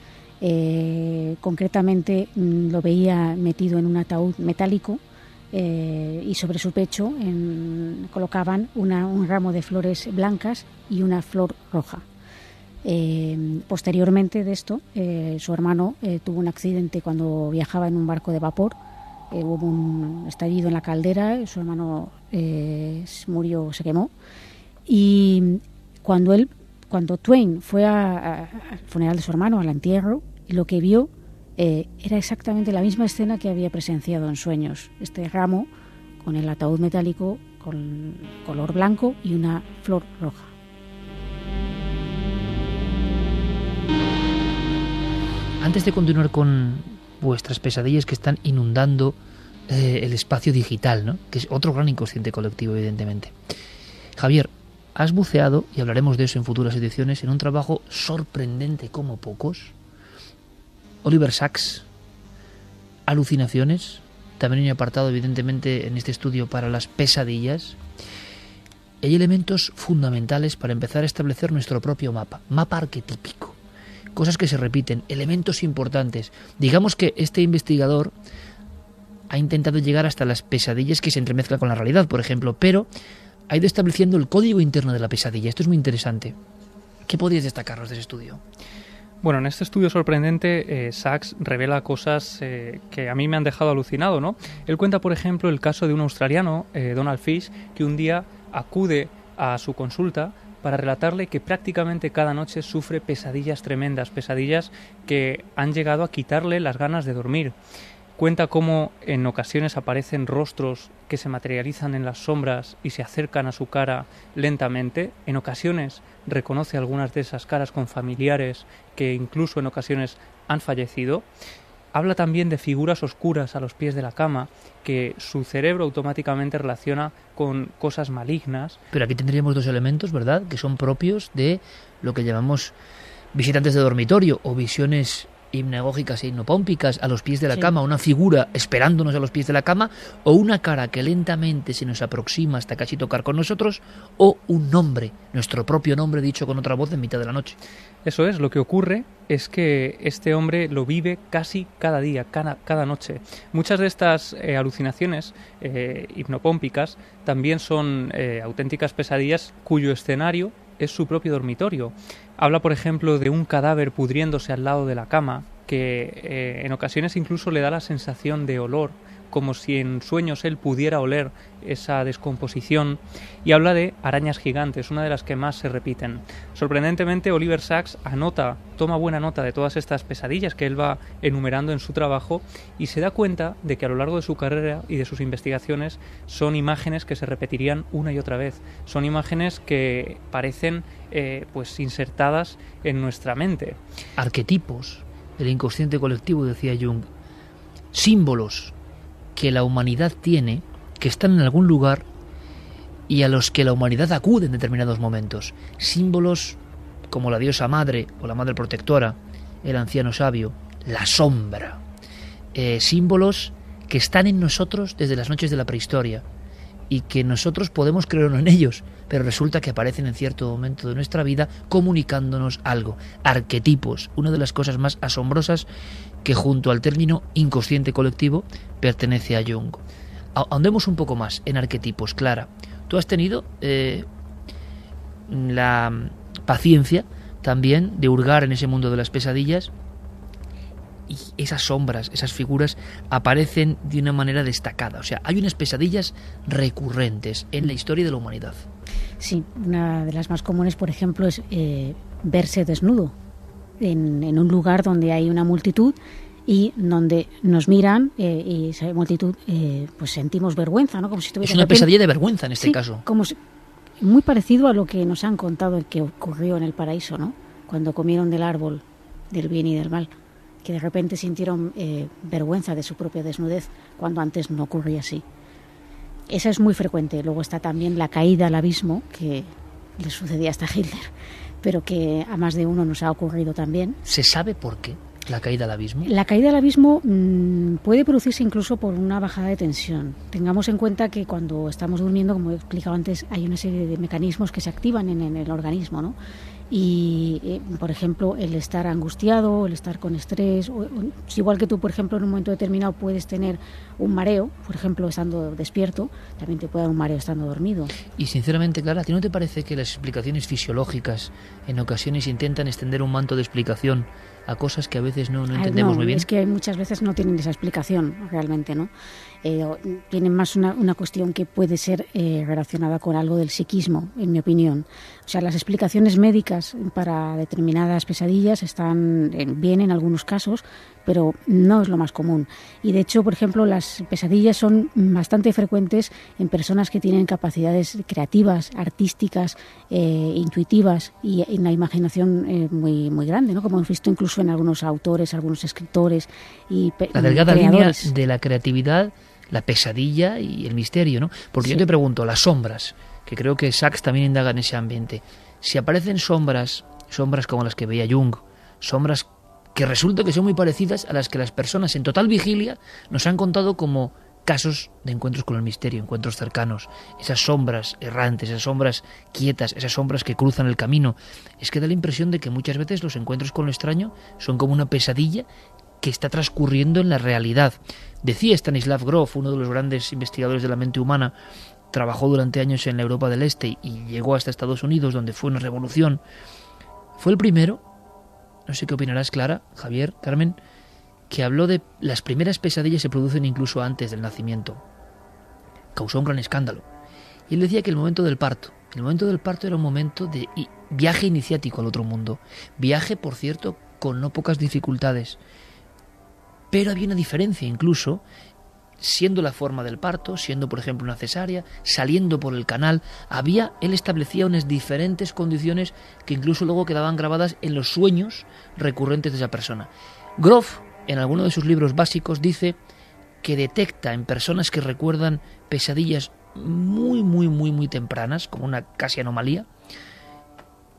eh, concretamente mm, lo veía metido en un ataúd metálico eh, y sobre su pecho colocaban un ramo de flores blancas y una flor roja. Eh, posteriormente de esto, su hermano tuvo un accidente cuando viajaba en un barco de vapor. hubo un estallido en la caldera, su hermano murió, se quemó. Y cuando él, cuando Twain fue al funeral de su hermano, al entierro, lo que vio eh, era exactamente la misma escena que había presenciado en sueños. Este ramo con el ataúd metálico con color blanco y una flor roja. Antes de continuar con vuestras pesadillas que están inundando eh, el espacio digital, ¿no? que es otro gran inconsciente colectivo, evidentemente. Javier, has buceado, y hablaremos de eso en futuras ediciones, en un trabajo sorprendente como pocos, Oliver Sacks, alucinaciones, también hay apartado evidentemente en este estudio para las pesadillas. Hay elementos fundamentales para empezar a establecer nuestro propio mapa, mapa arquetípico, cosas que se repiten, elementos importantes. Digamos que este investigador ha intentado llegar hasta las pesadillas que se entremezclan con la realidad, por ejemplo, pero ha ido estableciendo el código interno de la pesadilla. Esto es muy interesante. ¿Qué podrías destacarnos de ese estudio? Bueno, en este estudio sorprendente, eh, Sachs revela cosas eh, que a mí me han dejado alucinado, ¿no? Él cuenta, por ejemplo, el caso de un australiano, eh, Donald Fish, que un día acude a su consulta para relatarle que prácticamente cada noche sufre pesadillas tremendas, pesadillas que han llegado a quitarle las ganas de dormir. Cuenta cómo en ocasiones aparecen rostros que se materializan en las sombras y se acercan a su cara lentamente. En ocasiones reconoce algunas de esas caras con familiares que incluso en ocasiones han fallecido. habla también de figuras oscuras a los pies de la cama que su cerebro automáticamente relaciona con cosas malignas. Pero aquí tendríamos dos elementos, ¿verdad?, que son propios de lo que llamamos visitantes de dormitorio o visiones hipnagógicas e hipnopómpicas a los pies de la Sí. cama, una figura esperándonos a los pies de la cama, o una cara que lentamente se nos aproxima hasta casi tocar con nosotros, o un nombre, nuestro propio nombre dicho con otra voz en mitad de la noche. Eso es, lo que ocurre es que este hombre lo vive casi cada día, cada, cada noche. Muchas de estas eh, alucinaciones eh, hipnopómpicas también son eh, auténticas pesadillas cuyo escenario es su propio dormitorio. Habla, por ejemplo, de un cadáver pudriéndose al lado de la cama, que eh, en ocasiones incluso le da la sensación de olor, como si en sueños él pudiera oler esa descomposición, y habla de arañas gigantes, una de las que más se repiten. Sorprendentemente, Oliver Sacks anota, toma buena nota de todas estas pesadillas que él va enumerando en su trabajo y se da cuenta de que a lo largo de su carrera y de sus investigaciones son imágenes que se repetirían una y otra vez. Son imágenes que parecen eh, pues insertadas en nuestra mente. Arquetipos del inconsciente colectivo, decía Jung, símbolos que la humanidad tiene, que están en algún lugar y a los que la humanidad acude en determinados momentos. Símbolos como la diosa madre o la madre protectora, el anciano sabio, la sombra. Eh, símbolos que están en nosotros desde las noches de la prehistoria y que nosotros podemos creer en ellos, pero resulta que aparecen en cierto momento de nuestra vida comunicándonos algo. Arquetipos, una de las cosas más asombrosas que junto al término inconsciente colectivo pertenece a Jung. Ahondemos un poco más en arquetipos, Clara. Tú has tenido eh, la paciencia también de hurgar en ese mundo de las pesadillas y esas sombras, esas figuras aparecen de una manera destacada. O sea, hay unas pesadillas recurrentes en la historia de la humanidad. Sí, una de las más comunes, por ejemplo, es eh, verse desnudo en, en un lugar donde hay una multitud y donde nos miran eh, y esa multitud eh, pues sentimos vergüenza, ¿no? Como si Es una pesadilla de vergüenza en este Sí, caso. Como si- muy parecido a lo que nos han contado el que ocurrió en el paraíso, ¿no? Cuando comieron del árbol del bien y del mal, que de repente sintieron eh, vergüenza de su propia desnudez, cuando antes no ocurría así. Esa es muy frecuente. Luego está también la caída al abismo, que le sucedía hasta Hitler, pero que a más de uno nos ha ocurrido también. ¿Se sabe por qué la caída al abismo? La caída al abismo mm, puede producirse incluso por una bajada de tensión. Tengamos en cuenta que cuando estamos durmiendo, como he explicado antes, hay una serie de mecanismos que se activan en, en el organismo, ¿no? Y, eh, por ejemplo, el estar angustiado, el estar con estrés, o- o- igual que tú, por ejemplo, en un momento determinado puedes tener un mareo, por ejemplo, estando despierto, también te puede dar un mareo estando dormido. Y sinceramente, Clara, ¿a ti no te parece que las explicaciones fisiológicas en ocasiones intentan extender un manto de explicación a cosas que a veces no, no entendemos no, muy bien? Es que muchas veces no tienen esa explicación realmente, ¿no? Eh, tienen más una, una cuestión que puede ser eh, relacionada con algo del psiquismo, en mi opinión. O sea, las explicaciones médicas para determinadas pesadillas están eh, bien en algunos casos, pero no es lo más común. Y de hecho, por ejemplo, las pesadillas son bastante frecuentes en personas que tienen capacidades creativas, artísticas, eh, intuitivas y en la imaginación eh, muy, muy grande, ¿no? Como hemos visto incluso en algunos autores, algunos escritores y La delgada línea creadores. de la creatividad, la pesadilla y el misterio, ¿no? Porque yo Sí. te pregunto, las sombras, que creo que Sachs también indaga en ese ambiente. Si aparecen sombras, sombras como las que veía Jung, sombras que resulta que son muy parecidas a las que las personas en total vigilia nos han contado como casos de encuentros con el misterio, encuentros cercanos, esas sombras errantes, esas sombras quietas, esas sombras que cruzan el camino. Es que da la impresión de que muchas veces los encuentros con lo extraño son como una pesadilla que está transcurriendo en la realidad. Decía Stanislav Grof, uno de los grandes investigadores de la mente humana, trabajó durante años en la Europa del Este y llegó hasta Estados Unidos, donde fue una revolución. Fue el primero, no sé qué opinarás, Clara, Javier, Carmen, que habló de las primeras pesadillas se producen incluso antes del nacimiento. Causó un gran escándalo. Y él decía que el momento del parto, el momento del parto era un momento de viaje iniciático al otro mundo. Viaje, por cierto, con no pocas dificultades. Pero había una diferencia incluso, siendo la forma del parto, siendo por ejemplo una cesárea, saliendo por el canal, había, él establecía unas diferentes condiciones que incluso luego quedaban grabadas en los sueños recurrentes de esa persona. Groff en alguno de sus libros básicos dice que detecta en personas que recuerdan pesadillas muy, muy, muy, muy tempranas, como una casi anomalía,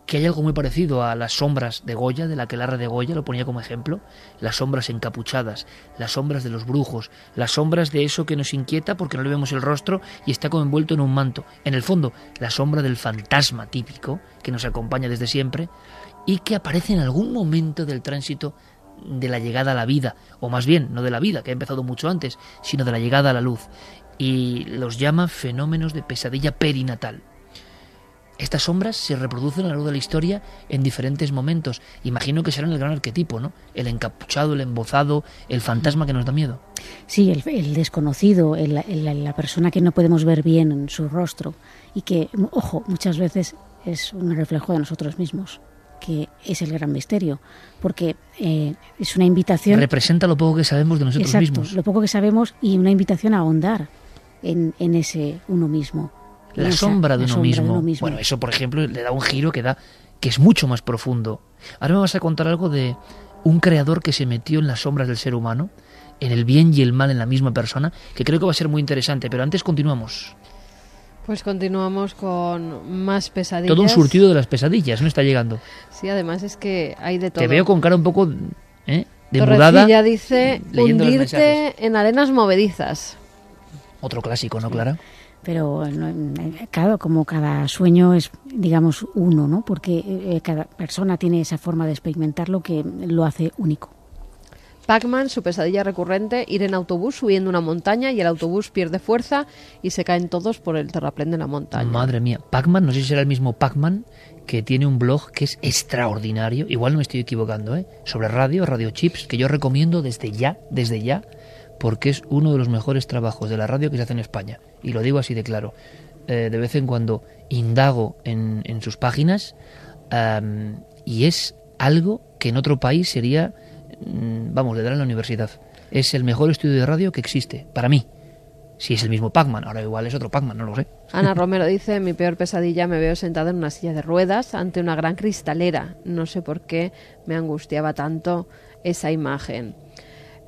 que hay algo muy parecido a las sombras de Goya, de la que Larra de Goya lo ponía como ejemplo, las sombras encapuchadas, las sombras de los brujos, las sombras de eso que nos inquieta porque no le vemos el rostro y está como envuelto en un manto. En el fondo, la sombra del fantasma típico que nos acompaña desde siempre y que aparece en algún momento del tránsito de la llegada a la vida, o más bien, no de la vida, que ha empezado mucho antes, sino de la llegada a la luz, y los llama fenómenos de pesadilla perinatal. Estas sombras se reproducen a lo largo de la historia en diferentes momentos. Imagino que serán el gran arquetipo, ¿no? El encapuchado, el embozado, el fantasma que nos da miedo. Sí, el, desconocido, la persona que no podemos ver bien en su rostro y que, ojo, muchas veces es un reflejo de nosotros mismos que es el gran misterio, porque eh, es una invitación... Representa lo poco que sabemos de nosotros exacto, mismos. Lo poco que sabemos y una invitación a ahondar en, en ese uno mismo. La, sombra, de, uno mismo. Bueno, eso por ejemplo le da un giro que da que es mucho más profundo. Ahora me vas a contar algo de un creador que se metió en las sombras del ser humano, en el bien y el mal en la misma persona, que creo que va a ser muy interesante, pero antes continuamos. Pues continuamos con más pesadillas. Todo un surtido de las pesadillas, ¿no está llegando? Sí, además es que hay de todo. Te veo con cara un poco ¿eh? de Torrecilla dice hundirte en arenas movedizas. Otro clásico, ¿no, Clara? Pero claro, como cada sueño es, digamos, uno, ¿no? Porque eh, cada persona tiene esa forma de experimentarlo que lo hace único. Pac-Man, su pesadilla recurrente, ir en autobús subiendo una montaña y el autobús pierde fuerza y se caen todos por el terraplén de la montaña. Madre mía, Pac-Man, no sé si será el mismo Pac-Man que tiene un blog que es extraordinario, igual no me estoy equivocando, ¿eh? sobre radio, Radio Chips, que yo recomiendo desde ya, desde ya, porque es uno de los mejores trabajos de la radio que se hace en España. Y lo digo así de claro. Eh, de vez en cuando indago en, sus páginas y es algo que en otro país sería Mm, vamos, le darán la universidad. Es el mejor estudio de radio que existe, para mí. Si es el mismo Pac-Man, ahora igual es otro Pac-Man, no lo sé. Ana *laughs* Romero dice, mi peor pesadilla me veo sentada en una silla de ruedas ante una gran cristalera. No sé por qué me angustiaba tanto esa imagen.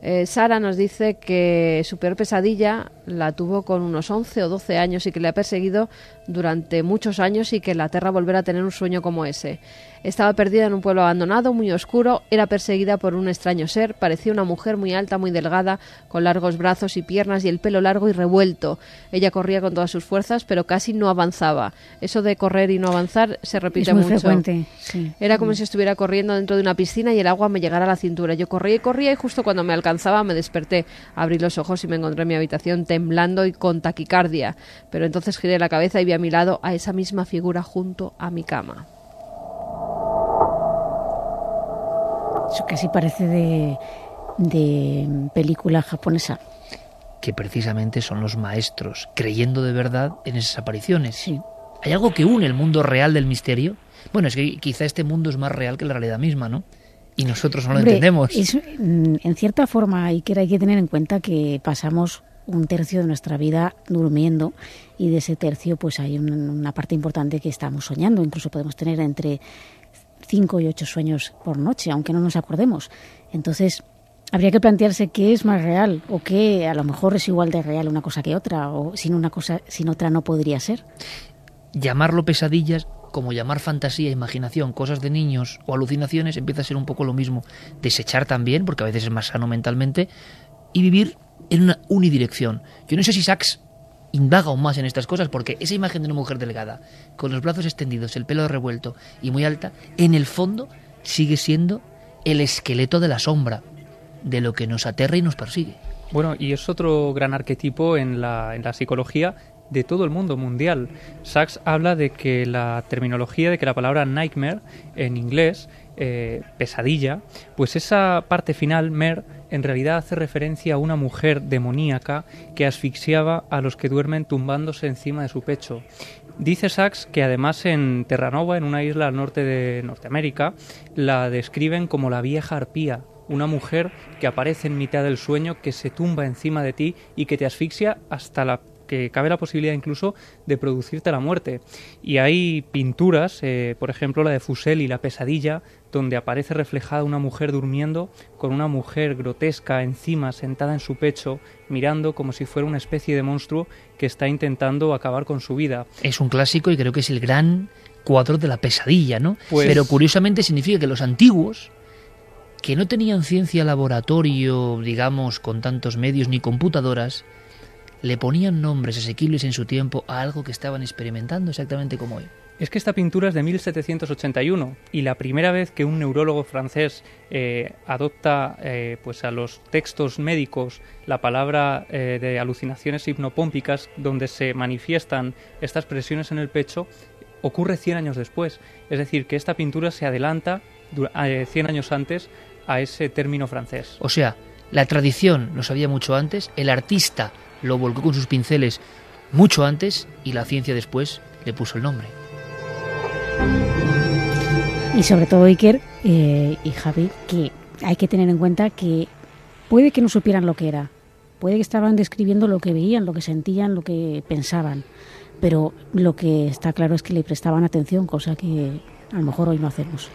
Eh, Sara nos dice que su peor pesadilla la tuvo con unos 11 o 12 años y que le ha perseguido durante muchos años y que la Tierra volverá a tener un sueño como ese. Estaba perdida en un pueblo abandonado, muy oscuro, era perseguida por un extraño ser, parecía una mujer muy alta, muy delgada, con largos brazos y piernas y el pelo largo y revuelto. Ella corría con todas sus fuerzas, pero casi no avanzaba. Eso de correr y no avanzar se repite muy mucho. Frecuente, Era como si estuviera corriendo dentro de una piscina y el agua me llegara a la cintura. Yo corría y corría y justo cuando me alcanzaba me desperté. Abrí los ojos y me encontré en mi habitación temblando y con taquicardia. Pero entonces giré la cabeza y vi a mi lado a esa misma figura junto a mi cama. Eso casi parece de, de película japonesa. Que precisamente son los maestros, creyendo de verdad en esas apariciones. Sí. ¿Hay algo que une el mundo real del misterio? Bueno, es que quizá este mundo es más real que la realidad misma, ¿no? Y nosotros no lo entendemos. Mm, en cierta forma hay que, hay que tener en cuenta que pasamos un tercio de nuestra vida durmiendo y de ese tercio pues hay una parte importante que estamos soñando. Incluso podemos tener entre cinco y ocho sueños por noche, aunque no nos acordemos. Entonces, habría que plantearse qué es más real o qué a lo mejor es igual de real una cosa que otra o sin una cosa sin otra no podría ser. Llamarlo pesadillas como llamar fantasía, imaginación, cosas de niños o alucinaciones empieza a ser un poco lo mismo. Desechar también, porque a veces es más sano mentalmente, y vivir en una unidirección. Yo no sé si Sachs indaga aún más en estas cosas porque esa imagen de una mujer delgada, con los brazos extendidos, el pelo revuelto y muy alta, en el fondo sigue siendo el esqueleto de la sombra, de lo que nos aterra y nos persigue. Bueno, y es otro gran arquetipo en la, psicología de todo el mundo mundial. Sachs habla de que la terminología, de que la palabra nightmare en inglés, eh, pesadilla, pues esa parte final, mer, en realidad hace referencia a una mujer demoníaca que asfixiaba a los que duermen tumbándose encima de su pecho. Dice Sachs que además en Terranova, en una isla al norte de Norteamérica, la describen como la vieja arpía, una mujer que aparece en mitad del sueño, que se tumba encima de ti y que te asfixia hasta la que cabe la posibilidad incluso de producirte la muerte. Y hay pinturas, eh, por ejemplo la de Fuseli, La pesadilla, donde aparece reflejada una mujer durmiendo con una mujer grotesca encima, sentada en su pecho, mirando como si fuera una especie de monstruo que está intentando acabar con su vida. Es un clásico y creo que es el gran cuadro de la pesadilla, ¿no? Pues- Pero curiosamente significa que los antiguos, que no tenían ciencia laboratorio, digamos, con tantos medios ni computadoras, le ponían nombres asequibles en su tiempo a algo que estaban experimentando exactamente como hoy. Es que esta pintura es de 1781 y la primera vez que un neurólogo francés eh, adopta eh, pues a los textos médicos la palabra eh, de alucinaciones hipnopómpicas donde se manifiestan estas presiones en el pecho ocurre 100 años después. Es decir, que esta pintura se adelanta du- eh, 100 años antes a ese término francés. O sea, la tradición lo sabía mucho antes, el artista lo volcó con sus pinceles mucho antes y la ciencia después le puso el nombre. Y sobre todo Iker eh, y Javi, que hay que tener en cuenta que puede que no supieran lo que era, puede que estaban describiendo lo que veían, lo que sentían, lo que pensaban, pero lo que está claro es que le prestaban atención, cosa que a lo mejor hoy no hacemos.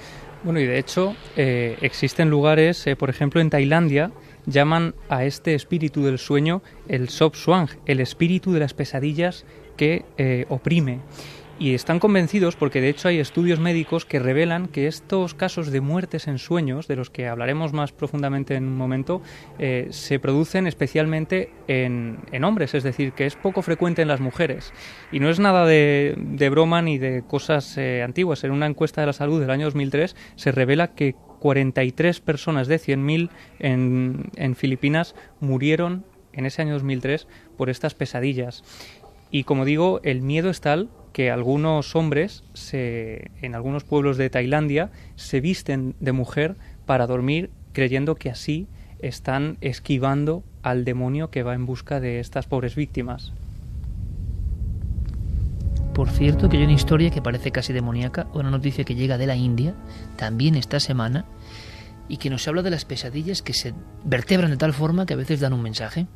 Bueno, y de hecho eh, existen lugares, eh, por ejemplo en Tailandia, llaman a este espíritu del sueño el Sop Swang, el espíritu de las pesadillas que eh, oprime. Y están convencidos porque de hecho hay estudios médicos que revelan que estos casos de muertes en sueños, de los que hablaremos más profundamente en un momento, eh, se producen especialmente en, hombres, es decir, que es poco frecuente en las mujeres. Y no es nada de, de broma ni de cosas eh, antiguas. En una encuesta de la salud del año 2003 se revela que 43 personas de 100.000 en, en Filipinas murieron en ese año 2003 por estas pesadillas. Y como digo, el miedo es tal que algunos hombres se, en algunos pueblos de Tailandia se visten de mujer para dormir creyendo que así están esquivando al demonio que va en busca de estas pobres víctimas. Por cierto, que hay una historia que parece casi demoníaca, una noticia que llega de la India, también esta semana, y que nos habla de las pesadillas que se vertebran de tal forma que a veces dan un mensaje.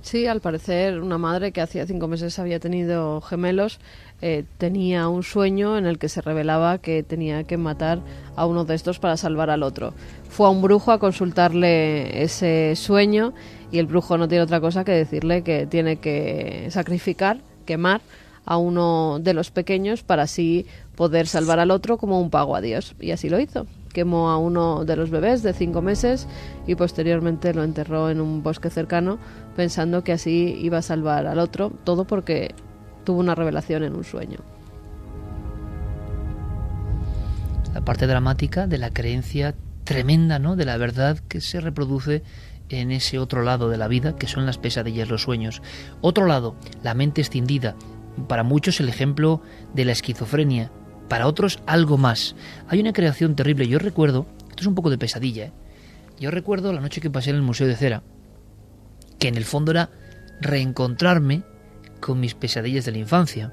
Sí, al parecer una madre que hacía cinco meses había tenido gemelos eh, tenía un sueño en el que se revelaba que tenía que matar a uno de estos para salvar al otro. Fue a un brujo a consultarle ese sueño y el brujo no tiene otra cosa que decirle que tiene que sacrificar, quemar a uno de los pequeños para así poder salvar al otro como un pago a Dios. Y así lo hizo. Quemó a uno de los bebés de cinco meses y posteriormente lo enterró en un bosque cercano pensando que así iba a salvar al otro, todo porque tuvo una revelación en un sueño. La parte dramática de la creencia tremenda, ¿no? De la verdad que se reproduce en ese otro lado de la vida, que son las pesadillas, los sueños. Otro lado, la mente escindida. Para muchos el ejemplo de la esquizofrenia, para otros algo más. Hay una creación terrible. Yo recuerdo, esto es un poco de pesadilla, ¿eh? yo recuerdo la noche que pasé en el Museo de Cera, que en el fondo era reencontrarme con mis pesadillas de la infancia,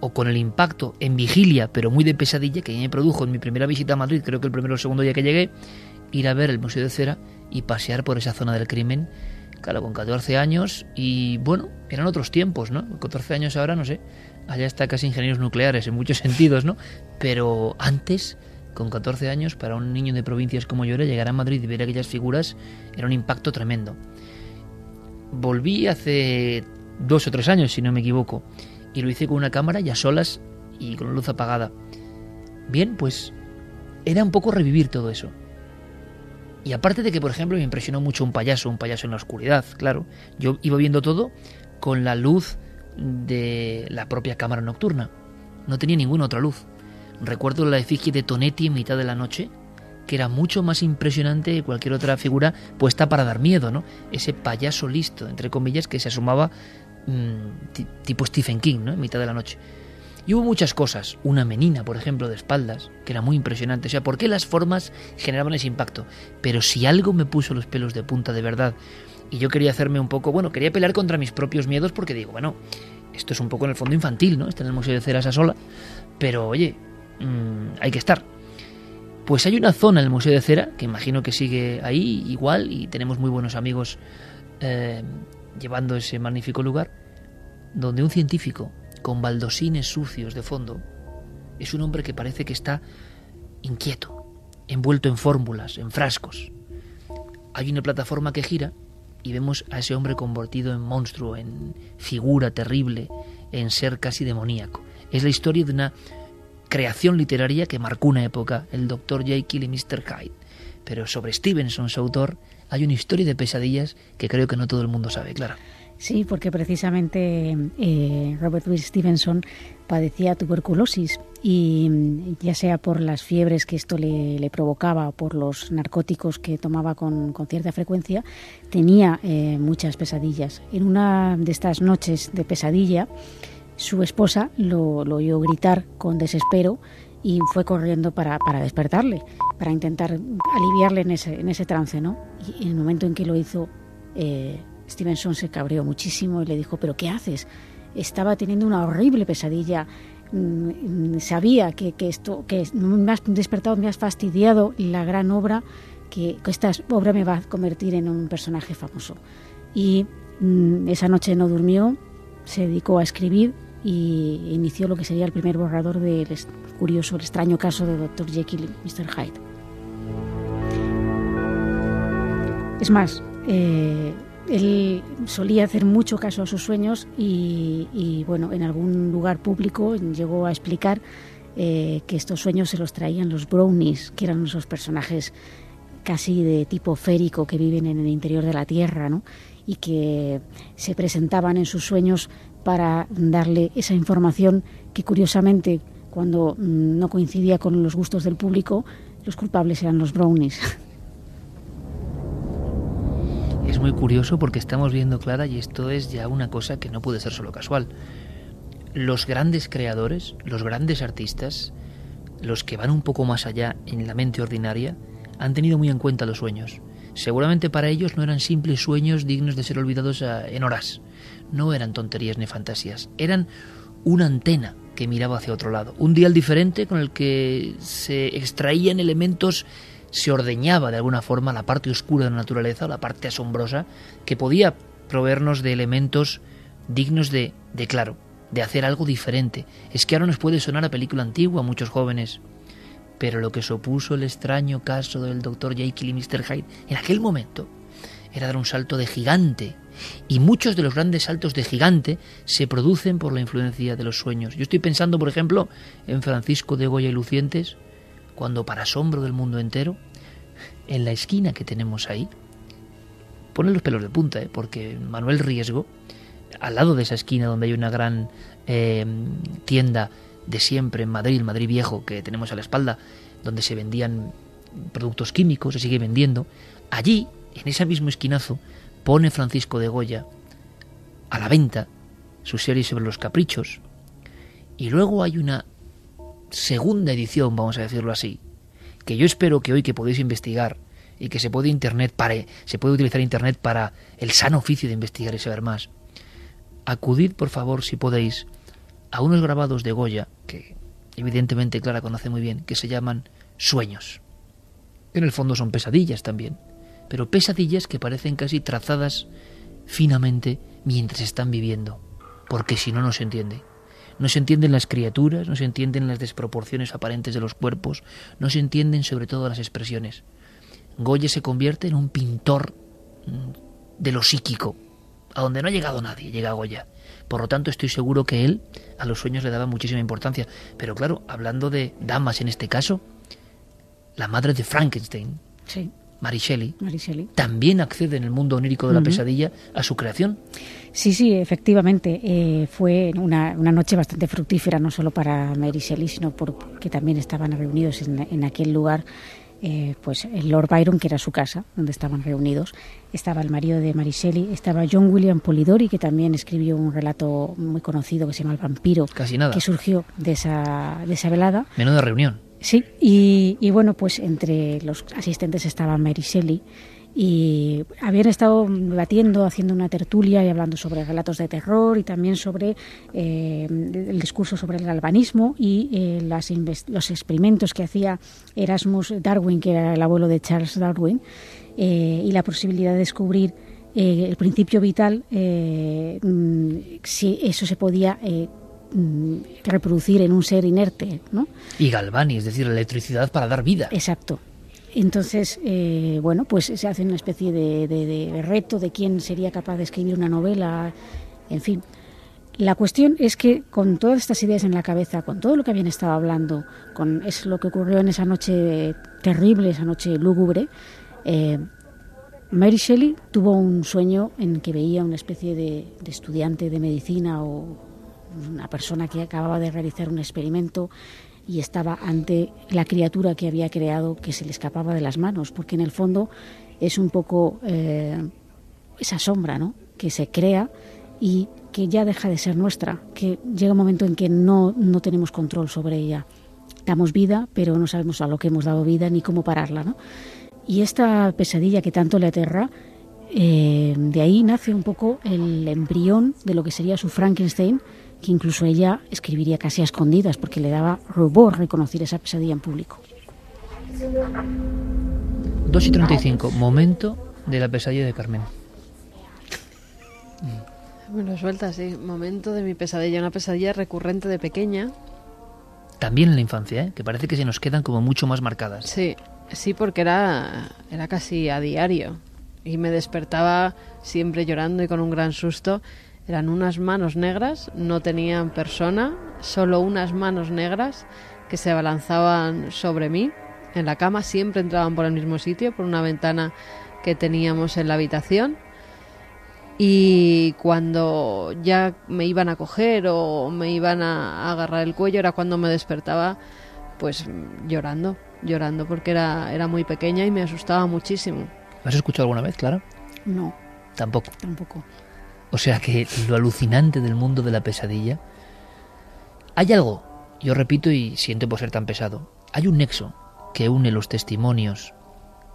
o con el impacto en vigilia, pero muy de pesadilla, que me produjo en mi primera visita a Madrid, creo que el primero o segundo día que llegué, ir a ver el Museo de Cera y pasear por esa zona del crimen, claro, con 14 años, y bueno, eran otros tiempos, ¿no? Con 14 años ahora, no sé, allá está casi ingenieros nucleares en muchos *laughs* sentidos, ¿no? Pero antes, con 14 años, para un niño de provincias como yo era, llegar a Madrid y ver aquellas figuras era un impacto tremendo. Volví hace dos o tres años, si no me equivoco, y lo hice con una cámara y a solas y con luz apagada. Bien, pues era un poco revivir todo eso. Y aparte de que, por ejemplo, me impresionó mucho un payaso, un payaso en la oscuridad, claro. Yo iba viendo todo con la luz de la propia cámara nocturna. No tenía ninguna otra luz. Recuerdo la efigie de Tonetti en mitad de la noche, que era mucho más impresionante que cualquier otra figura puesta para dar miedo, ¿no? Ese payaso listo, entre comillas, que se asomaba mmm, tipo Stephen King, ¿no? En mitad de la noche. Y hubo muchas cosas, una menina, por ejemplo, de espaldas, que era muy impresionante. O sea, ¿por qué las formas generaban ese impacto? Pero si algo me puso los pelos de punta de verdad, y yo quería hacerme un poco, bueno, quería pelear contra mis propios miedos porque digo, bueno, esto es un poco en el fondo infantil, ¿no? Está en el Museo de Cera esa sola, pero oye, mmm, hay que estar. Pues hay una zona en el Museo de Cera, que imagino que sigue ahí igual, y tenemos muy buenos amigos eh, llevando ese magnífico lugar, donde un científico con baldosines sucios de fondo es un hombre que parece que está inquieto, envuelto en fórmulas, en frascos. Hay una plataforma que gira y vemos a ese hombre convertido en monstruo, en figura terrible, en ser casi demoníaco. Es la historia de una creación literaria que marcó una época, el Dr. Jekyll y Mr. Hyde. Pero sobre Stevenson, su autor, hay una historia de pesadillas que creo que no todo el mundo sabe, claro. Sí, porque precisamente eh, Robert Louis Stevenson padecía tuberculosis y mm, ya sea por las fiebres que esto le, provocaba o por los narcóticos que tomaba con, cierta frecuencia, tenía eh, muchas pesadillas. En una de estas noches de pesadilla, su esposa lo, oyó gritar con desespero y fue corriendo para, despertarle, para intentar aliviarle en ese, en ese trance. ¿no? Y en el momento en que lo hizo, eh, Stevenson se cabreó muchísimo y le dijo, pero ¿qué haces? Estaba teniendo una horrible pesadilla. Mm, sabía que, esto, que me has despertado, me has fastidiado la gran obra, que, esta obra me va a convertir en un personaje famoso. Y mm, esa noche no durmió, se dedicó a escribir y inició lo que sería el primer borrador del curioso, el extraño caso de Dr. Jekyll y Mr. Hyde. Es más, eh, él solía hacer mucho caso a sus sueños y, bueno, en algún lugar público llegó a explicar eh, que estos sueños se los traían los brownies, que eran esos personajes casi de tipo férico que viven en el interior de la Tierra, ¿no? y que se presentaban en sus sueños para darle esa información que curiosamente cuando mm, no coincidía con los gustos del público, los culpables eran los brownies. *laughs* es muy curioso porque estamos viendo, Clara, y esto es ya una cosa que no puede ser solo casual. Los grandes creadores, los grandes artistas, los que van un poco más allá en la mente ordinaria, han tenido muy en cuenta los sueños. Seguramente para ellos no eran simples sueños dignos de ser olvidados en horas. No eran tonterías ni fantasías. Eran una antena que miraba hacia otro lado. Un dial diferente con el que se extraían elementos se ordeñaba de alguna forma la parte oscura de la naturaleza, la parte asombrosa, que podía proveernos de elementos dignos de, de claro, de hacer algo diferente. Es que ahora nos puede sonar a película antigua a muchos jóvenes, pero lo que supuso el extraño caso del Dr. Jekyll y Mr. Hyde en aquel momento era dar un salto de gigante. Y muchos de los grandes saltos de gigante se producen por la influencia de los sueños. Yo estoy pensando, por ejemplo, en Francisco de Goya y Lucientes, cuando para asombro del mundo entero, en la esquina que tenemos ahí, pone los pelos de punta, ¿eh? porque Manuel Riesgo, al lado de esa esquina donde hay una gran eh, tienda de siempre en Madrid, Madrid Viejo, que tenemos a la espalda, donde se vendían productos químicos, se sigue vendiendo, allí, en ese mismo esquinazo, pone Francisco de Goya a la venta su serie sobre los caprichos, y luego hay una segunda edición, vamos a decirlo así, que yo espero que hoy que podéis investigar y que se puede internet para, se puede utilizar internet para el sano oficio de investigar y saber más. Acudid, por favor, si podéis, a unos grabados de Goya que evidentemente Clara conoce muy bien, que se llaman sueños. En el fondo son pesadillas también, pero pesadillas que parecen casi trazadas finamente mientras están viviendo, porque si no, no se entiende. No se entienden las criaturas, no se entienden las desproporciones aparentes de los cuerpos, no se entienden sobre todo las expresiones. Goya se convierte en un pintor mm, de lo psíquico, a donde no ha llegado nadie, llega Goya. Por lo tanto, estoy seguro que él a los sueños le daba muchísima importancia. Pero claro, hablando de damas en este caso, la madre de Frankenstein, sí. Mary Shelley, también accede en el mundo onírico de la pesadilla a su creación. Sí, sí, efectivamente. Eh, fue una, noche bastante fructífera, no solo para Mary Shelley, sino porque también estaban reunidos en, aquel lugar. Eh, pues el Lord Byron, que era su casa, donde estaban reunidos, estaba el marido de Mary Shelley, estaba John William Polidori, que también escribió un relato muy conocido que se llama El vampiro, Casi nada. que surgió de esa, de esa velada. Menuda reunión. Sí, y, bueno, pues entre los asistentes estaba Mary Shelley y habían estado debatiendo, haciendo una tertulia y hablando sobre relatos de terror y también sobre eh, el discurso sobre el galvanismo y eh, los experimentos que hacía Erasmus Darwin, que era el abuelo de Charles Darwin, eh, y la posibilidad de descubrir eh, el principio vital, eh, mm, si eso se podía reproducir en un ser inerte, ¿no? Y Galvani, es decir, la electricidad para dar vida. Exacto. Entonces, eh, bueno, pues se hace una especie de, de- de reto de quién sería capaz de escribir una novela, en fin. La cuestión es que con todas estas ideas en la cabeza, con todo lo que habían estado hablando, con es lo que ocurrió en esa noche terrible, esa noche lúgubre, eh, Mary Shelley tuvo un sueño en que veía una especie de, de estudiante de medicina o una persona que acababa de realizar un experimento y estaba ante la criatura que había creado que se le escapaba de las manos, porque en el fondo es un poco eh, esa sombra ¿no? que se crea y que ya deja de ser nuestra, que llega un momento en que no, no tenemos control sobre ella. Damos vida, pero no sabemos a lo que hemos dado vida ni cómo pararla. ¿no? Y esta pesadilla que tanto le aterra, eh, de ahí nace un poco el embrión de lo que sería su Frankenstein, que incluso ella escribiría casi a escondidas porque le daba rubor reconocer esa pesadilla en público. 2 y 35, momento de la pesadilla de Carmen. Me lo suelta, sí. Momento de mi pesadilla, una pesadilla recurrente de pequeña. También en la infancia, ¿eh? que parece que se nos quedan como mucho más marcadas. Sí, sí, porque era, era casi a diario. Y me despertaba siempre llorando y con un gran susto. Eran unas manos negras, no tenían persona, solo unas manos negras que se abalanzaban sobre mí. En la cama siempre entraban por el mismo sitio, por una ventana que teníamos en la habitación. Y cuando ya me iban a coger o me iban a agarrar el cuello era cuando me despertaba pues llorando, llorando porque era, era muy pequeña y me asustaba muchísimo. ¿Lo has escuchado alguna vez, Clara? No, Tampoco. tampoco. O sea que lo alucinante del mundo de la pesadilla. Hay algo, yo repito y siento por ser tan pesado, hay un nexo que une los testimonios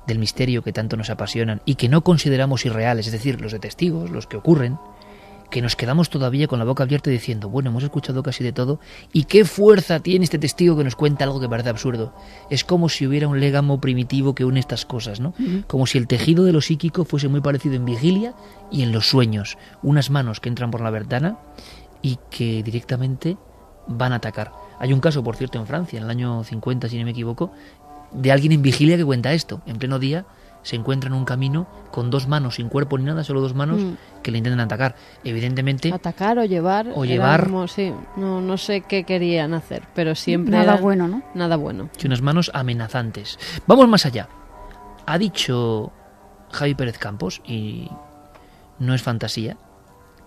del misterio que tanto nos apasionan y que no consideramos irreales, es decir, los de testigos, los que ocurren, que nos quedamos todavía con la boca abierta diciendo, bueno, hemos escuchado casi de todo, y qué fuerza tiene este testigo que nos cuenta algo que parece absurdo. Es como si hubiera un legamo primitivo que une estas cosas, ¿no? Como si el tejido de lo psíquico fuese muy parecido en vigilia y en los sueños. Unas manos que entran por la ventana y que directamente van a atacar. Hay un caso, por cierto, en Francia, en el año 50, si no me equivoco, de alguien en vigilia que cuenta esto. En pleno día se encuentra en un camino con dos manos, sin cuerpo ni nada, solo dos manos Mm. que le intentan atacar. Evidentemente, Atacar o llevar. O llevar. como- sí, no, no sé qué querían hacer, pero siempre. Nada bueno, ¿no? Nada bueno. y unas manos amenazantes. Vamos más allá. Ha dicho Javi Pérez Campos, y no es fantasía,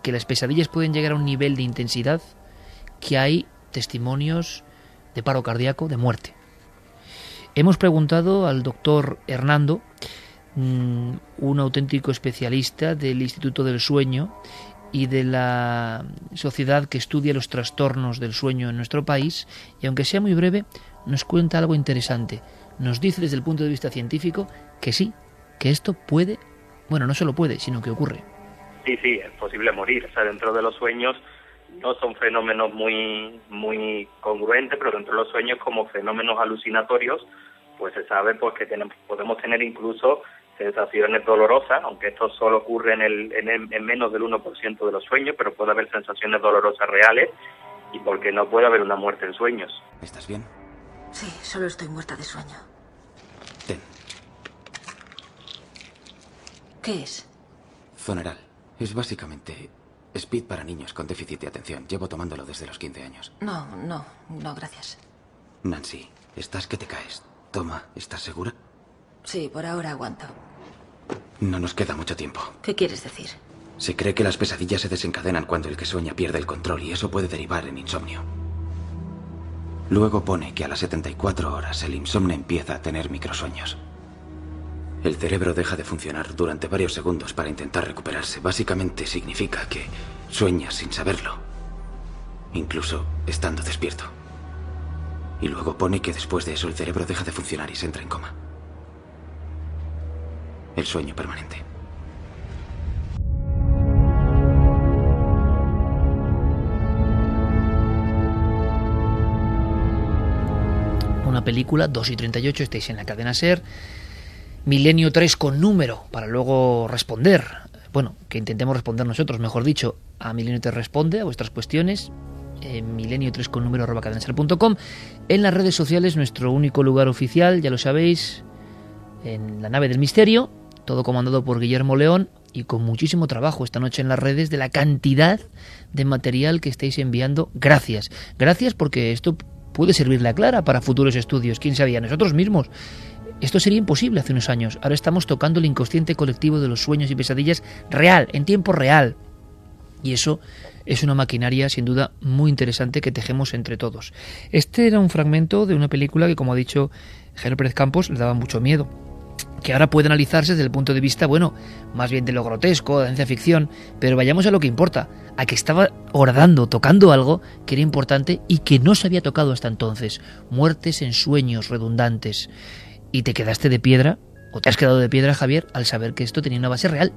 que las pesadillas pueden llegar a un nivel de intensidad que hay testimonios de paro cardíaco, de muerte. Hemos preguntado al doctor Hernando, mm, un auténtico especialista del Instituto del Sueño y de la sociedad que estudia los trastornos del sueño en nuestro país, y aunque sea muy breve, nos cuenta algo interesante. Nos dice desde el punto de vista científico que sí, que esto puede, bueno, no solo puede, sino que ocurre. Sí, sí, es posible morir. O sea, dentro de los sueños no son fenómenos muy, muy congruentes, pero dentro de los sueños como fenómenos alucinatorios, pues se sabe pues que tenemos, podemos tener incluso sensaciones dolorosas, aunque esto solo ocurre en, el, en, el- en menos del 1% de los sueños, pero puede haber sensaciones dolorosas reales y porque no puede haber una muerte en sueños. ¿Estás bien? Sí, solo estoy muerta de sueño. Ten. ¿Qué es? Zoneral. Es básicamente speed para niños con déficit de atención. Llevo tomándolo desde los 15 años. No, no, no, gracias. Nancy, estás que te caes. Toma, ¿estás segura? Sí, por ahora aguanto. No nos queda mucho tiempo. ¿Qué quieres decir? Se cree que las pesadillas se desencadenan cuando el que sueña pierde el control y eso puede derivar en insomnio. Luego pone que a las 74 horas el insomnio empieza a tener microsueños. El cerebro deja de funcionar durante varios segundos para intentar recuperarse. Básicamente significa que sueñas sin saberlo, incluso estando despierto. Y luego pone que después de eso el cerebro deja de funcionar y se entra en coma. El sueño permanente. Una película, 2 y 38, estáis en la cadena Ser. Milenio 3 con número, para luego responder. bueno, que intentemos responder nosotros, mejor dicho, a Milenio te responde a vuestras cuestiones en milenio 3 con número arroba cadenaser.com. En las redes sociales, nuestro único lugar oficial, ya lo sabéis, en la nave del misterio, todo comandado por Guillermo León y con muchísimo trabajo esta noche en las redes de la cantidad de material que estáis enviando. Gracias. Gracias porque esto puede servirle a Clara para futuros estudios. ¿Quién sabía? Nosotros mismos. Esto sería imposible hace unos años. Ahora estamos tocando el inconsciente colectivo de los sueños y pesadillas real, en tiempo real. Y eso es una maquinaria sin duda muy interesante que tejemos entre todos. Este era un fragmento de una película que, como ha dicho Pérez Campos, le daba mucho miedo que ahora puede analizarse desde el punto de vista, bueno, más bien de lo grotesco, de la ciencia ficción, pero vayamos a lo que importa, a que estaba horadando, tocando algo que era importante y que no se había tocado hasta entonces, muertes en sueños redundantes. Y te quedaste de piedra, o te has quedado de piedra, Javier, al saber que esto tenía una base real.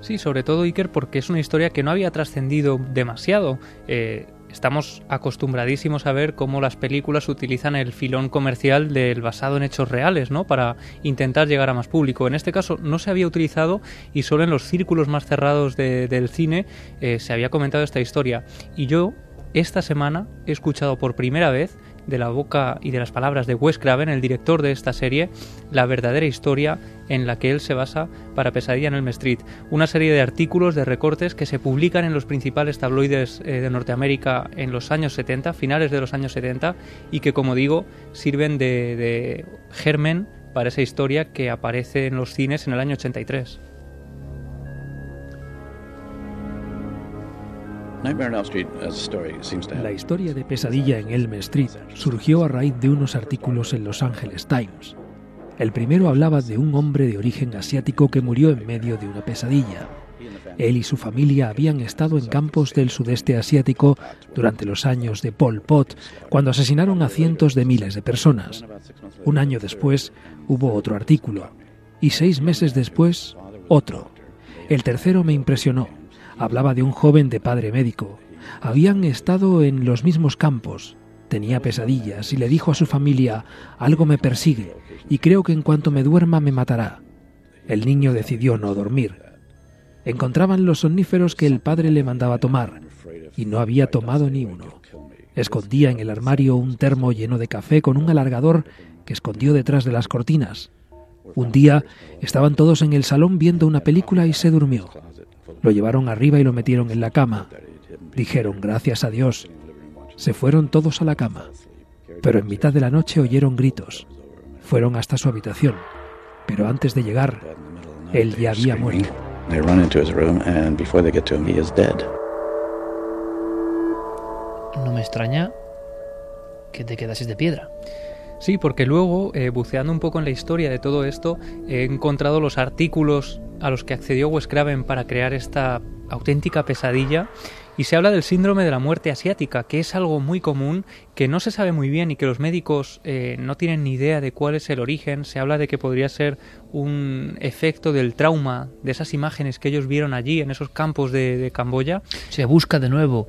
Sí, sobre todo Iker porque es una historia que no había trascendido demasiado. Eh, estamos acostumbradísimos a ver cómo las películas utilizan el filón comercial del basado en hechos reales, ¿no? Para intentar llegar a más público. En este caso no se había utilizado y solo en los círculos más cerrados del cine eh, se había comentado esta historia. Y yo esta semana he escuchado por primera vez de la boca y de las palabras de Wes Craven, el director de esta serie, la verdadera historia en la que él se basa para Pesadilla en el Street. Una serie de artículos, de recortes que se publican en los principales tabloides eh, de Norteamérica en los años 70, finales de los años 70, y que, como digo, sirven de, de germen para esa historia que aparece en los cines en el año 83. La historia de pesadilla en Elm Street surgió a raíz de unos artículos en Los Angeles Times. El primero hablaba de un hombre de origen asiático que murió en medio de una pesadilla. Él y su familia habían estado en campos del sudeste asiático durante los años de Pol Pot, cuando asesinaron a cientos de miles de personas. Un año después hubo otro artículo, y seis meses después otro. El tercero me impresionó Hablaba de un joven de padre médico. Habían estado en los mismos campos. Tenía pesadillas y le dijo a su familia, algo me persigue y creo que en cuanto me duerma me matará. El niño decidió no dormir. Encontraban los somníferos que el padre le mandaba tomar y no había tomado ni uno. Escondía en el armario un termo lleno de café con un alargador que escondió detrás de las cortinas. Un día estaban todos en el salón viendo una película y se durmió. Lo llevaron arriba y lo metieron en la cama. Dijeron, gracias a Dios. Se fueron todos a la cama. Pero en mitad de la noche oyeron gritos. Fueron hasta su habitación. Pero antes de llegar, él ya había muerto. No me extraña que te quedases de piedra. Sí, porque luego, eh, buceando un poco en la historia de todo esto, he encontrado los artículos a los que accedió Wes Craven para crear esta auténtica pesadilla y se habla del síndrome de la muerte asiática, que es algo muy común, que no se sabe muy bien y que los médicos eh, no tienen ni idea de cuál es el origen. Se habla de que podría ser un efecto del trauma de esas imágenes que ellos vieron allí en esos campos de, de Camboya. Se busca de nuevo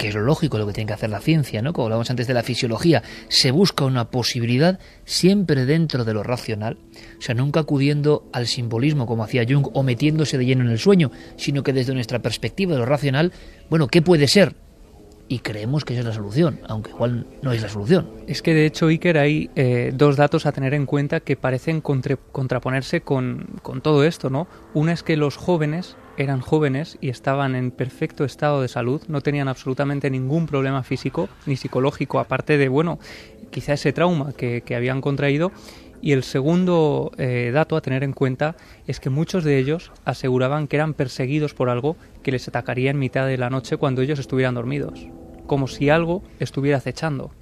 que es lo lógico, lo que tiene que hacer la ciencia, ¿no? Como hablábamos antes de la fisiología, se busca una posibilidad siempre dentro de lo racional, o sea, nunca acudiendo al simbolismo como hacía Jung o metiéndose de lleno en el sueño, sino que desde nuestra perspectiva de lo racional, bueno, ¿qué puede ser? y creemos que esa es la solución, aunque igual no es la solución. Es que de hecho, Iker, hay eh, dos datos a tener en cuenta que parecen contraponerse con, con, todo esto, ¿no? Una es que los jóvenes eran jóvenes y estaban en perfecto estado de salud, no tenían absolutamente ningún problema físico ni psicológico, aparte de, bueno, quizá ese trauma que, que habían contraído. Y el segundo eh, dato a tener en cuenta es que muchos de ellos aseguraban que eran perseguidos por algo que les atacaría en mitad de la noche cuando ellos estuvieran dormidos como si algo estuviera acechando.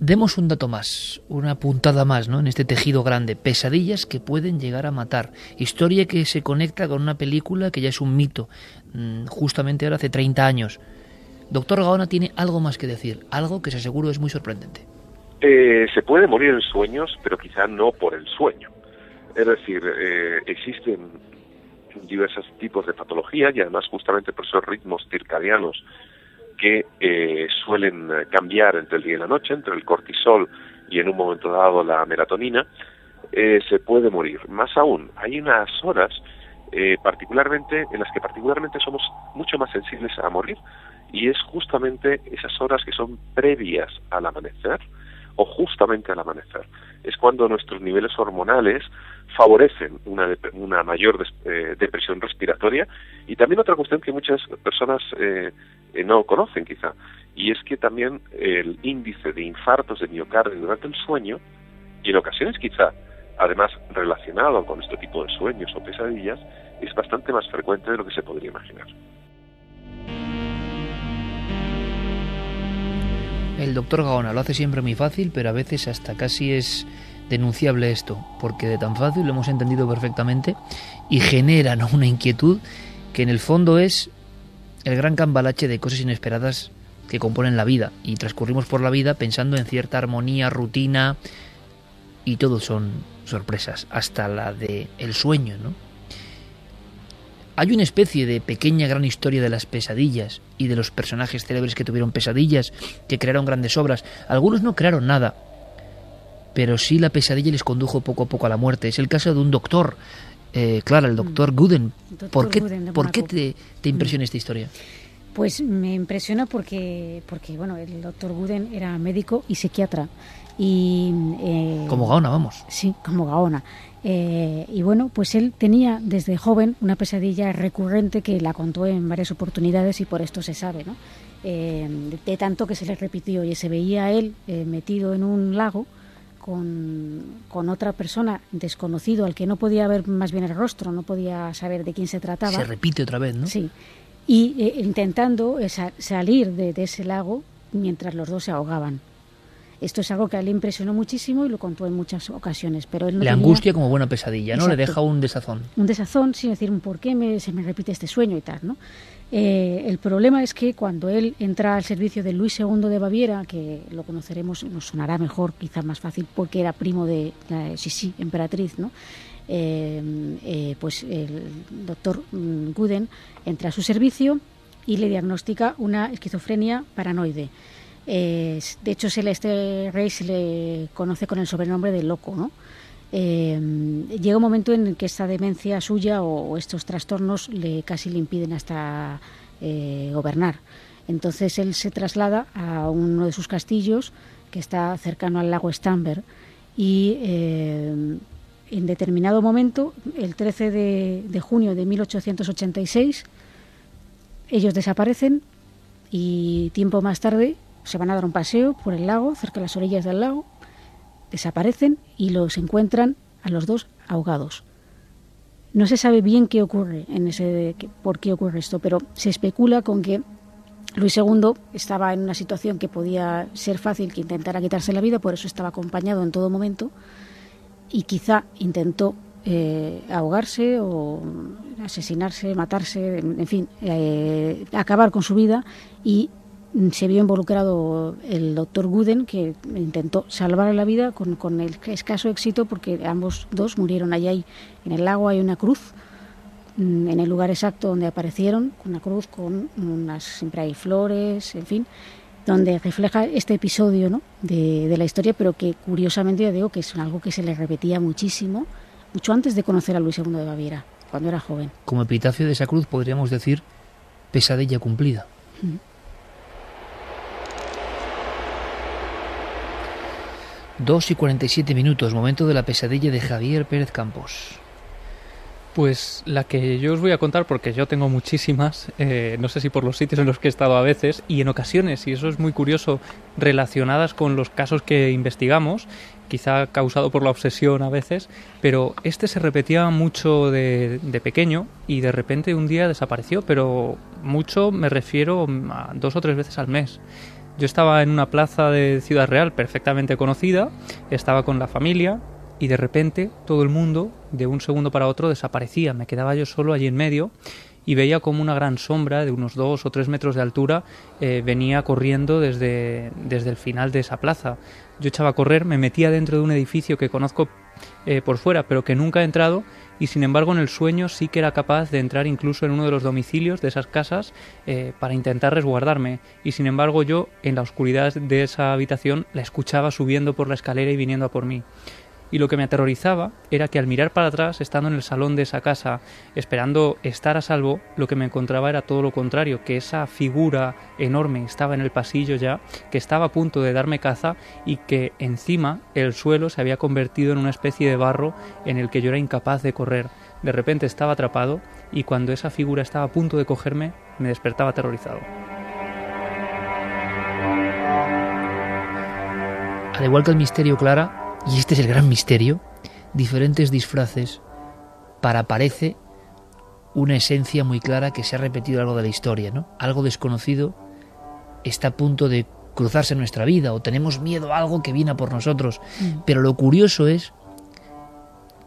Demos un dato más, una puntada más, ¿no? En este tejido grande, pesadillas que pueden llegar a matar, historia que se conecta con una película que ya es un mito, mm, justamente ahora hace 30 años. Doctor Gaona tiene algo más que decir, algo que se aseguro es muy sorprendente. Eh, se puede morir en sueños, pero quizá no por el sueño. Es decir, eh, existen diversos tipos de patologías y además justamente por esos ritmos circadianos que eh, suelen cambiar entre el día y la noche, entre el cortisol y en un momento dado la melatonina, eh, se puede morir. Más aún, hay unas horas eh, particularmente en las que particularmente somos mucho más sensibles a morir y es justamente esas horas que son previas al amanecer o justamente al amanecer. Es cuando nuestros niveles hormonales favorecen una, una mayor eh, depresión respiratoria y también otra cuestión que muchas personas eh, eh, no conocen quizá y es que también el índice de infartos de miocardio durante el sueño y en ocasiones quizá además relacionado con este tipo de sueños o pesadillas es bastante más frecuente de lo que se podría imaginar. El doctor Gaona lo hace siempre muy fácil, pero a veces hasta casi es denunciable esto, porque de tan fácil lo hemos entendido perfectamente y genera una inquietud que en el fondo es el gran cambalache de cosas inesperadas que componen la vida y transcurrimos por la vida pensando en cierta armonía, rutina y todo son sorpresas, hasta la de el sueño, ¿no? Hay una especie de pequeña gran historia de las pesadillas y de los personajes célebres que tuvieron pesadillas, que crearon grandes obras. Algunos no crearon nada, pero sí la pesadilla les condujo poco a poco a la muerte. Es el caso de un doctor, eh, Clara, el doctor mm. Gooden. ¿Por qué, ¿por qué te, te, impresiona esta historia? Pues me impresiona porque, porque bueno, el doctor Gooden era médico y psiquiatra. Y, eh, como Gaona, vamos. Sí, como Gaona. Eh, y bueno, pues él tenía desde joven una pesadilla recurrente que la contó en varias oportunidades y por esto se sabe, ¿no? Eh, de, tanto que se le repitió y se veía él eh, metido en un lago con, con, otra persona desconocido al que no podía ver más bien el rostro, no podía saber de quién se trataba. Se repite otra vez, ¿no? Sí. Y intentando salir de ese lago mientras los dos se ahogaban. Esto es algo que a él le impresionó muchísimo y lo contó en muchas ocasiones. Pero él le angustia como buena pesadilla, ¿no? Le deja un desazón. Un desazón, sin decir por qué me, se me repite este sueño y tal, ¿no? Eh, el problema es que cuando él entra al servicio de Luis II de Baviera, que lo conoceremos, nos sonará mejor, quizá más fácil, porque era primo de la Sisi, emperatriz, ¿no? Eh, eh, pues el doctor mm, Guden entra a su servicio y le diagnostica una esquizofrenia paranoide de hecho, se este rey se le conoce con el sobrenombre de loco, ¿no? Eh, llega un momento en el que esta demencia suya o, estos trastornos le casi le impiden hasta eh, gobernar. Entonces él se traslada a uno de sus castillos que está cercano al lago Stamber y eh, en determinado momento, el 13 de, de junio de 1886, ellos desaparecen y tiempo más tarde se van a dar un paseo por el lago, cerca de las orillas del lago, desaparecen y los encuentran a los dos ahogados. No se sabe bien qué ocurre en ese por qué ocurre esto, pero se especula con que Luis II estaba en una situación que podía ser fácil que intentara quitarse la vida, por eso estaba acompañado en todo momento y quizá intentó eh, ahogarse o asesinarse, matarse, en fin, eh, acabar con su vida y se vio involucrado el doctor Guden, que intentó salvar la vida con, con, el escaso éxito porque ambos dos murieron allá. en el lago hay una cruz, mm, en el lugar exacto donde aparecieron, una cruz con unas, siempre hay flores, en fin, donde refleja este episodio ¿no? de, de la historia, pero que curiosamente yo digo que es algo que se le repetía muchísimo, mucho antes de conocer a Luis II de Baviera, cuando era joven. Como epitafio de esa cruz podríamos decir pesadilla cumplida. 2 y 47 minutos, momento de la pesadilla de Javier Pérez Campos. Pues la que yo os voy a contar, porque yo tengo muchísimas, eh, no sé si por los sitios en los que he estado a veces, y en ocasiones, y eso es muy curioso, relacionadas con los casos que investigamos, quizá causado por la obsesión a veces, pero este se repetía mucho de, de pequeño y de repente un día desapareció, pero mucho me refiero a dos o tres veces al mes. Yo estaba en una plaza de Ciudad Real perfectamente conocida, estaba con la familia y de repente todo el mundo de un segundo para otro desaparecía. Me quedaba yo solo allí en medio y veía como una gran sombra de unos dos o tres metros de altura eh, venía corriendo desde, desde el final de esa plaza. Yo echaba a correr, me metía dentro de un edificio que conozco eh, por fuera, pero que nunca he entrado y sin embargo en el sueño sí que era capaz de entrar incluso en uno de los domicilios de esas casas eh, para intentar resguardarme y sin embargo yo en la oscuridad de esa habitación la escuchaba subiendo por la escalera y viniendo a por mí. Y lo que me aterrorizaba era que al mirar para atrás, estando en el salón de esa casa, esperando estar a salvo, lo que me encontraba era todo lo contrario, que esa figura enorme estaba en el pasillo ya, que estaba a punto de darme caza y que encima el suelo se había convertido en una especie de barro en el que yo era incapaz de correr. De repente estaba atrapado y cuando esa figura estaba a punto de cogerme, me despertaba aterrorizado. Al igual que el misterio Clara, y este es el gran misterio, diferentes disfraces para parece una esencia muy clara que se ha repetido a lo largo de la historia, ¿no? Algo desconocido está a punto de cruzarse en nuestra vida o tenemos miedo a algo que viene a por nosotros. Mm. Pero lo curioso es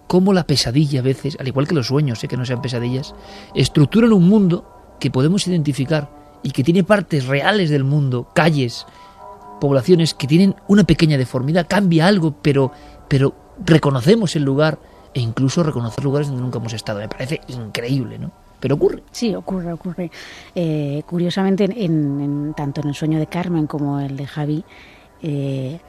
cómo la pesadilla a veces, al igual que los sueños, sé que no sean pesadillas, estructuran un mundo que podemos identificar y que tiene partes reales del mundo, calles, poblaciones que tienen una pequeña deformidad, cambia algo, pero, pero reconocemos el lugar e incluso reconocer lugares donde nunca hemos estado. Me parece increíble, ¿no? Pero ocurre. Sí, ocurre, ocurre. Eh, curiosamente, en, en- tanto en el sueño de Carmen como el de Javi, eh,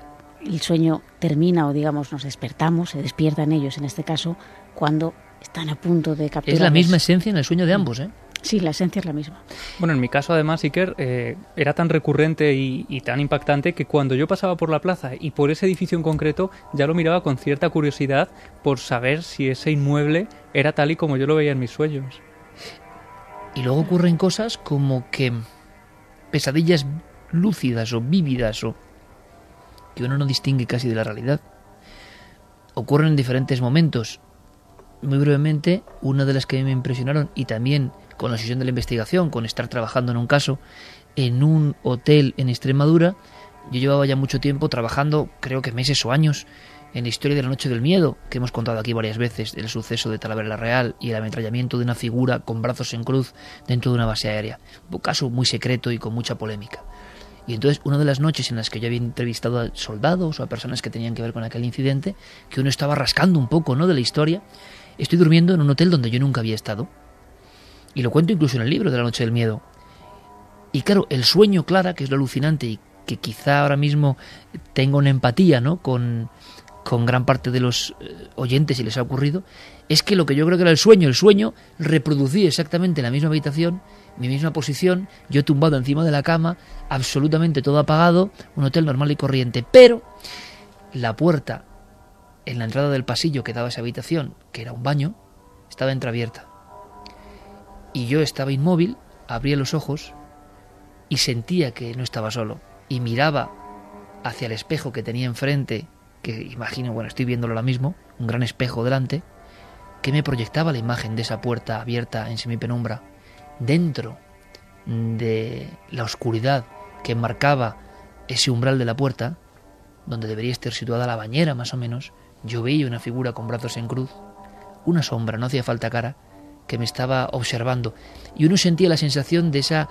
el sueño termina o digamos nos despertamos, se despiertan ellos en este caso, cuando están a punto de capturar. Es la misma esencia en el sueño de ambos, ¿eh? Sí, la esencia es la misma. Bueno, en mi caso además, Iker, eh, era tan recurrente y, y tan impactante que cuando yo pasaba por la plaza y por ese edificio en concreto, ya lo miraba con cierta curiosidad por saber si ese inmueble era tal y como yo lo veía en mis sueños. Y luego ocurren cosas como que pesadillas lúcidas o vívidas o que uno no distingue casi de la realidad. Ocurren en diferentes momentos. Muy brevemente, una de las que a mí me impresionaron y también con la sesión de la investigación, con estar trabajando en un caso en un hotel en Extremadura, yo llevaba ya mucho tiempo trabajando, creo que meses o años, en la historia de la Noche del Miedo, que hemos contado aquí varias veces, el suceso de Talavera Real y el ametrallamiento de una figura con brazos en cruz dentro de una base aérea. Un caso muy secreto y con mucha polémica. Y entonces, una de las noches en las que yo había entrevistado a soldados o a personas que tenían que ver con aquel incidente, que uno estaba rascando un poco ¿no? de la historia, estoy durmiendo en un hotel donde yo nunca había estado. Y lo cuento incluso en el libro de la Noche del Miedo. Y claro, el sueño Clara, que es lo alucinante y que quizá ahora mismo tenga una empatía ¿no? con, con gran parte de los eh, oyentes y les ha ocurrido, es que lo que yo creo que era el sueño, el sueño reproducía exactamente en la misma habitación, mi misma posición, yo tumbado encima de la cama, absolutamente todo apagado, un hotel normal y corriente, pero la puerta en la entrada del pasillo que daba esa habitación, que era un baño, estaba entreabierta. Y yo estaba inmóvil, abría los ojos y sentía que no estaba solo. Y miraba hacia el espejo que tenía enfrente, que imagino, bueno, estoy viéndolo ahora mismo, un gran espejo delante, que me proyectaba la imagen de esa puerta abierta en semipenumbra. Dentro de la oscuridad que marcaba ese umbral de la puerta, donde debería estar situada la bañera más o menos, yo veía una figura con brazos en cruz, una sombra, no hacía falta cara, que me estaba observando, y uno sentía la sensación de esa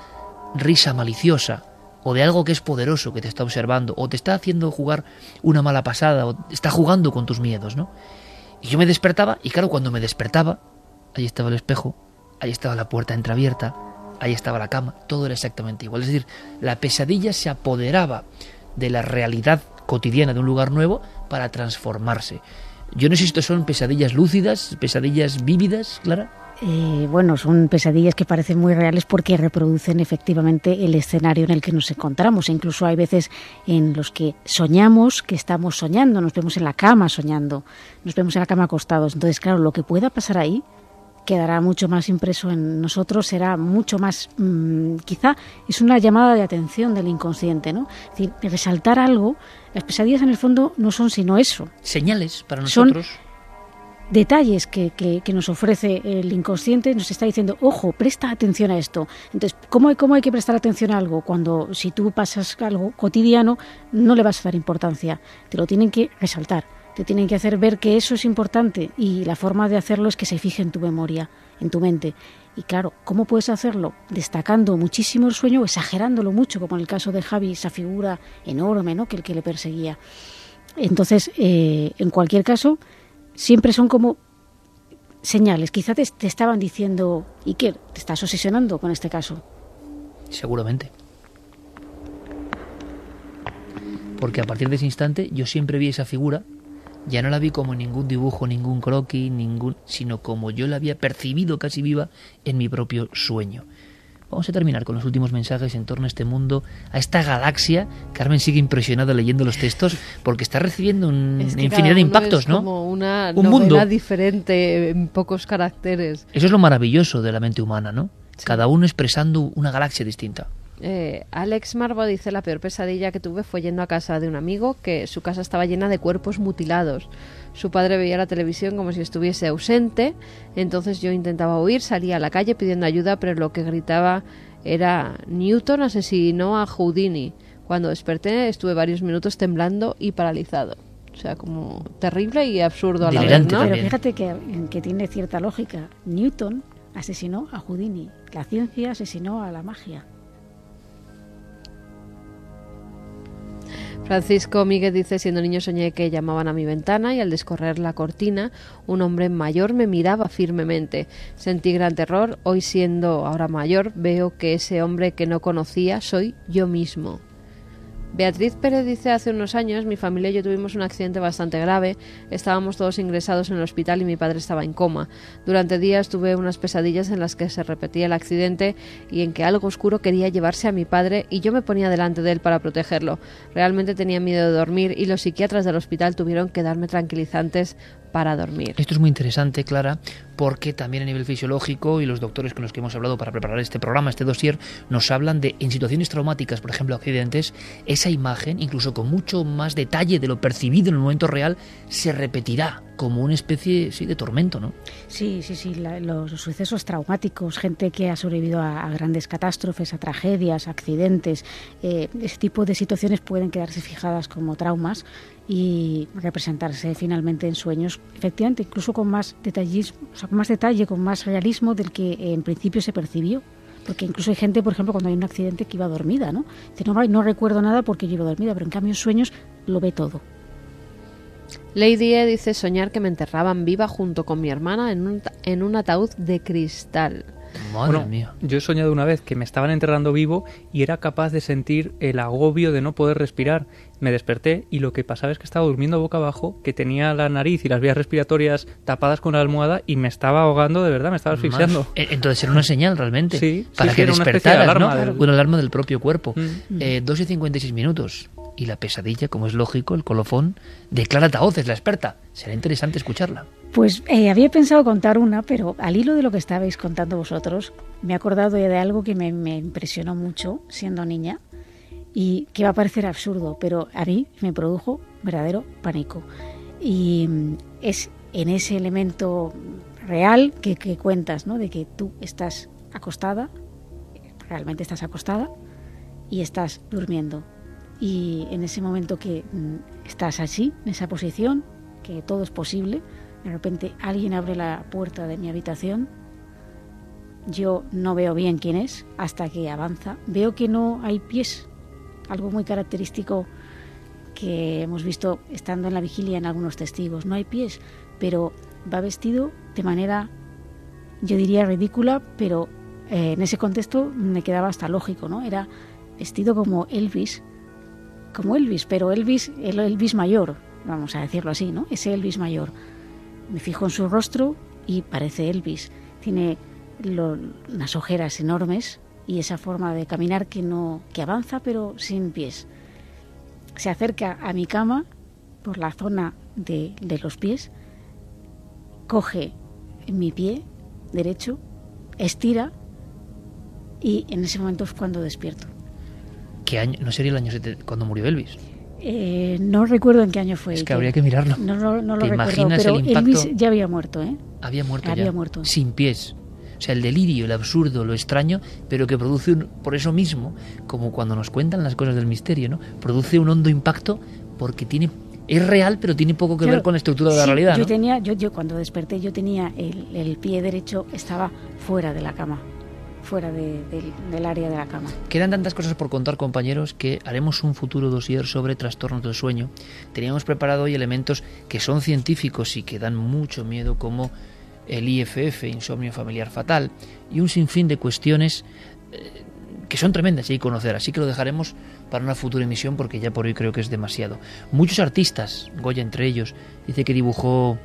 risa maliciosa, o de algo que es poderoso que te está observando, o te está haciendo jugar una mala pasada, o está jugando con tus miedos, ¿no? Y yo me despertaba, y claro, cuando me despertaba, ahí estaba el espejo, ahí estaba la puerta entreabierta, ahí estaba la cama, todo era exactamente igual. Es decir, la pesadilla se apoderaba de la realidad cotidiana de un lugar nuevo para transformarse. Yo no sé si esto son pesadillas lúcidas, pesadillas vívidas, Clara. Eh, bueno, son pesadillas que parecen muy reales porque reproducen efectivamente el escenario en el que nos encontramos. E incluso hay veces en los que soñamos que estamos soñando, nos vemos en la cama soñando, nos vemos en la cama acostados. Entonces, claro, lo que pueda pasar ahí quedará mucho más impreso en nosotros, será mucho más, mmm, quizá es una llamada de atención del inconsciente, ¿no? Es decir, resaltar algo, las pesadillas en el fondo no son sino eso. Señales para Son nosotros. Detalles que, que, nos ofrece el inconsciente, nos está diciendo, ojo, presta atención a esto. Entonces, ¿cómo hay, ¿cómo hay que prestar atención a algo? Cuando si tú pasas algo cotidiano, no le vas a dar importancia, te lo tienen que resaltar, te tienen que hacer ver que eso es importante y la forma de hacerlo es que se fije en tu memoria, en tu mente. Y claro, ¿cómo puedes hacerlo? Destacando muchísimo el sueño, exagerándolo mucho, como en el caso de Javi, esa figura enorme ¿no? que el que le perseguía. Entonces, eh, en cualquier caso, siempre son como señales. Quizá te, estaban diciendo, Iker, te estás obsesionando con este caso. Seguramente. Porque a partir de ese instante yo siempre vi esa figura Ya no la vi como ningún dibujo, ningún croquis, ningún, sino como yo la había percibido casi viva en mi propio sueño. Vamos a terminar con los últimos mensajes en torno a este mundo, a esta galaxia. Carmen sigue impresionada leyendo los textos porque está recibiendo un- Es una infinidad de impactos, es ¿no? Como una Un mundo. diferente en pocos caracteres. Eso es lo maravilloso de la mente humana, ¿no? Cada uno expresando una galaxia distinta. Eh, Alex Marbo dice la peor pesadilla que tuve fue yendo a casa de un amigo que su casa estaba llena de cuerpos mutilados. Su padre veía la televisión como si estuviese ausente, entonces yo intentaba huir, salía a la calle pidiendo ayuda, pero lo que gritaba era Newton asesinó a Houdini. Cuando desperté estuve varios minutos temblando y paralizado. O sea, como terrible y absurdo a la vez, ¿no? Pero fíjate que, que tiene cierta lógica. Newton asesinó a Houdini. La ciencia asesinó a la magia. Francisco Míguez dice, siendo niño soñé que llamaban a mi ventana y al descorrer la cortina un hombre mayor me miraba firmemente. Sentí gran terror. Hoy siendo ahora mayor veo que ese hombre que no conocía soy yo mismo. Beatriz Pérez dice hace unos años mi familia y yo tuvimos un accidente bastante grave, estábamos todos ingresados en el hospital y mi padre estaba en coma. Durante días tuve unas pesadillas en las que se repetía el accidente y en que algo oscuro quería llevarse a mi padre y yo me ponía delante de él para protegerlo. Realmente tenía miedo de dormir y los psiquiatras del hospital tuvieron que darme tranquilizantes para dormir. Esto es muy interesante, Clara, porque también a nivel fisiológico y los doctores con los que hemos hablado para preparar este programa, este dossier, nos hablan de en situaciones traumáticas, por ejemplo accidentes, esa imagen, incluso con mucho más detalle de lo percibido en el momento real, se repetirá como una especie sí, de tormento, ¿no? Sí, sí, sí, la- los sucesos traumáticos, gente que ha sobrevivido a, a grandes catástrofes, a tragedias, accidentes, eh, ese tipo de situaciones pueden quedarse fijadas como traumas y representarse finalmente en sueños, efectivamente, incluso con más detallismo, o sea, con más detalle, con más realismo del que en principio se percibió. Porque incluso hay gente, por ejemplo, cuando hay un accidente que iba dormida, ¿no? Dice, no, no recuerdo nada porque yo iba dormida, pero en cambio en sueños lo ve todo. Lady E dice soñar que me enterraban viva junto con mi hermana en un, en un ataúd de cristal. Madre Bueno, mía. Yo he soñado una vez que me estaban enterrando vivo y era capaz de sentir el agobio de no poder respirar. Me desperté y lo que pasaba es que estaba durmiendo boca abajo, que tenía la nariz y las vías respiratorias tapadas con la almohada y me estaba ahogando de verdad, me estaba asfixiando. Eh, Entonces era una señal realmente. Sí, para sí, que sí, una despertaras, ¿no? alarma del- Una alarma del propio cuerpo. Mm. Eh, 2 y 56 minutos. Y la pesadilla, como es lógico, el colofón, de Clara Taoces, la experta. Será interesante escucharla. Pues eh, había pensado contar una, pero al hilo de lo que estabais contando vosotros, me he acordado ya de algo que me, me impresionó mucho siendo niña y que va a parecer absurdo, pero a mí me produjo verdadero pánico. Y mm, es en ese elemento real que, que cuentas, ¿no? De que tú estás acostada, realmente estás acostada y estás durmiendo. Y en ese momento que mm, estás así, en esa posición, que todo es posible, de repente alguien abre la puerta de mi habitación, yo no veo bien quién es hasta que avanza, veo que no hay pies, algo muy característico que hemos visto estando en la vigilia en algunos testigos, no hay pies, pero va vestido de manera, yo diría ridícula, pero eh, en ese contexto me quedaba hasta lógico, ¿no? Era vestido como Elvis, como Elvis, pero Elvis, el Elvis mayor, vamos a decirlo así, ¿no? Ese Elvis mayor. Me fijo en su rostro y parece Elvis. Tiene lo- unas ojeras enormes y esa forma de caminar que no que avanza pero sin pies. Se acerca a mi cama por la zona de, de los pies, coge mi pie derecho, estira y en ese momento es cuando despierto. ¿Qué año? ¿No sería el año sete- cuando murió Elvis? Eh, no recuerdo en qué año fue. Es que habría que mirarlo. No, no, no lo ¿Te recuerdo, imaginas pero el impacto? Elvis ya había muerto, ¿eh? Había muerto Había ya. muerto. Sin pies. O sea, el delirio, el absurdo, lo extraño, pero que produce un- por eso mismo, como cuando nos cuentan las cosas del misterio, ¿no? Produce un hondo impacto porque tiene es real, pero tiene poco que ver con la estructura de la sí, realidad, Yo tenía, yo, yo cuando desperté, yo tenía el, el pie derecho estaba fuera de la cama, fuera de- del, área de la cama. Quedan tantas cosas por contar, compañeros, que haremos un futuro dossier sobre trastornos del sueño. Teníamos preparado hoy elementos que son científicos y que dan mucho miedo, como el IFF, insomnio familiar fatal, y un sinfín de cuestiones eh, que son tremendas y conocer. Así que lo dejaremos para una futura emisión porque ya por hoy creo que es demasiado. Muchos artistas, Goya entre ellos, dice que dibujó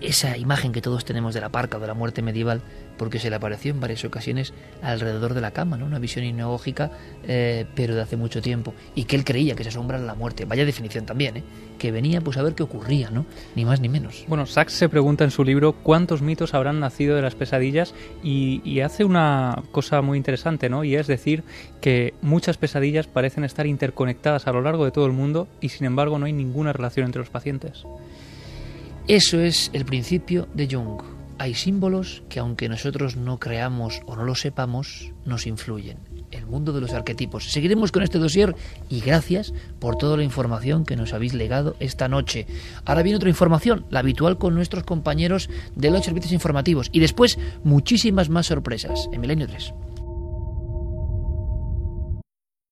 esa imagen que todos tenemos de la parca o de la muerte medieval, porque se le apareció en varias ocasiones alrededor de la cama, ¿no? una visión inogógica, eh, pero de hace mucho tiempo, y que él creía que se asombra la muerte. Vaya definición también, ¿eh? que venía pues a ver qué ocurría, ¿no? ni más ni menos. Bueno, Sachs se pregunta en su libro cuántos mitos habrán nacido de las pesadillas y, y hace una cosa muy interesante, ¿no? y es decir que muchas pesadillas parecen estar interconectadas a lo largo de todo el mundo y sin embargo no hay ninguna relación entre los pacientes. Eso es el principio de Jung. Hay símbolos que aunque nosotros no creamos o no lo sepamos, nos influyen. El mundo de los arquetipos. Seguiremos con este dossier y gracias por toda la información que nos habéis legado esta noche. Ahora viene otra información, la habitual con nuestros compañeros de los servicios informativos y después muchísimas más sorpresas en Milenio 3.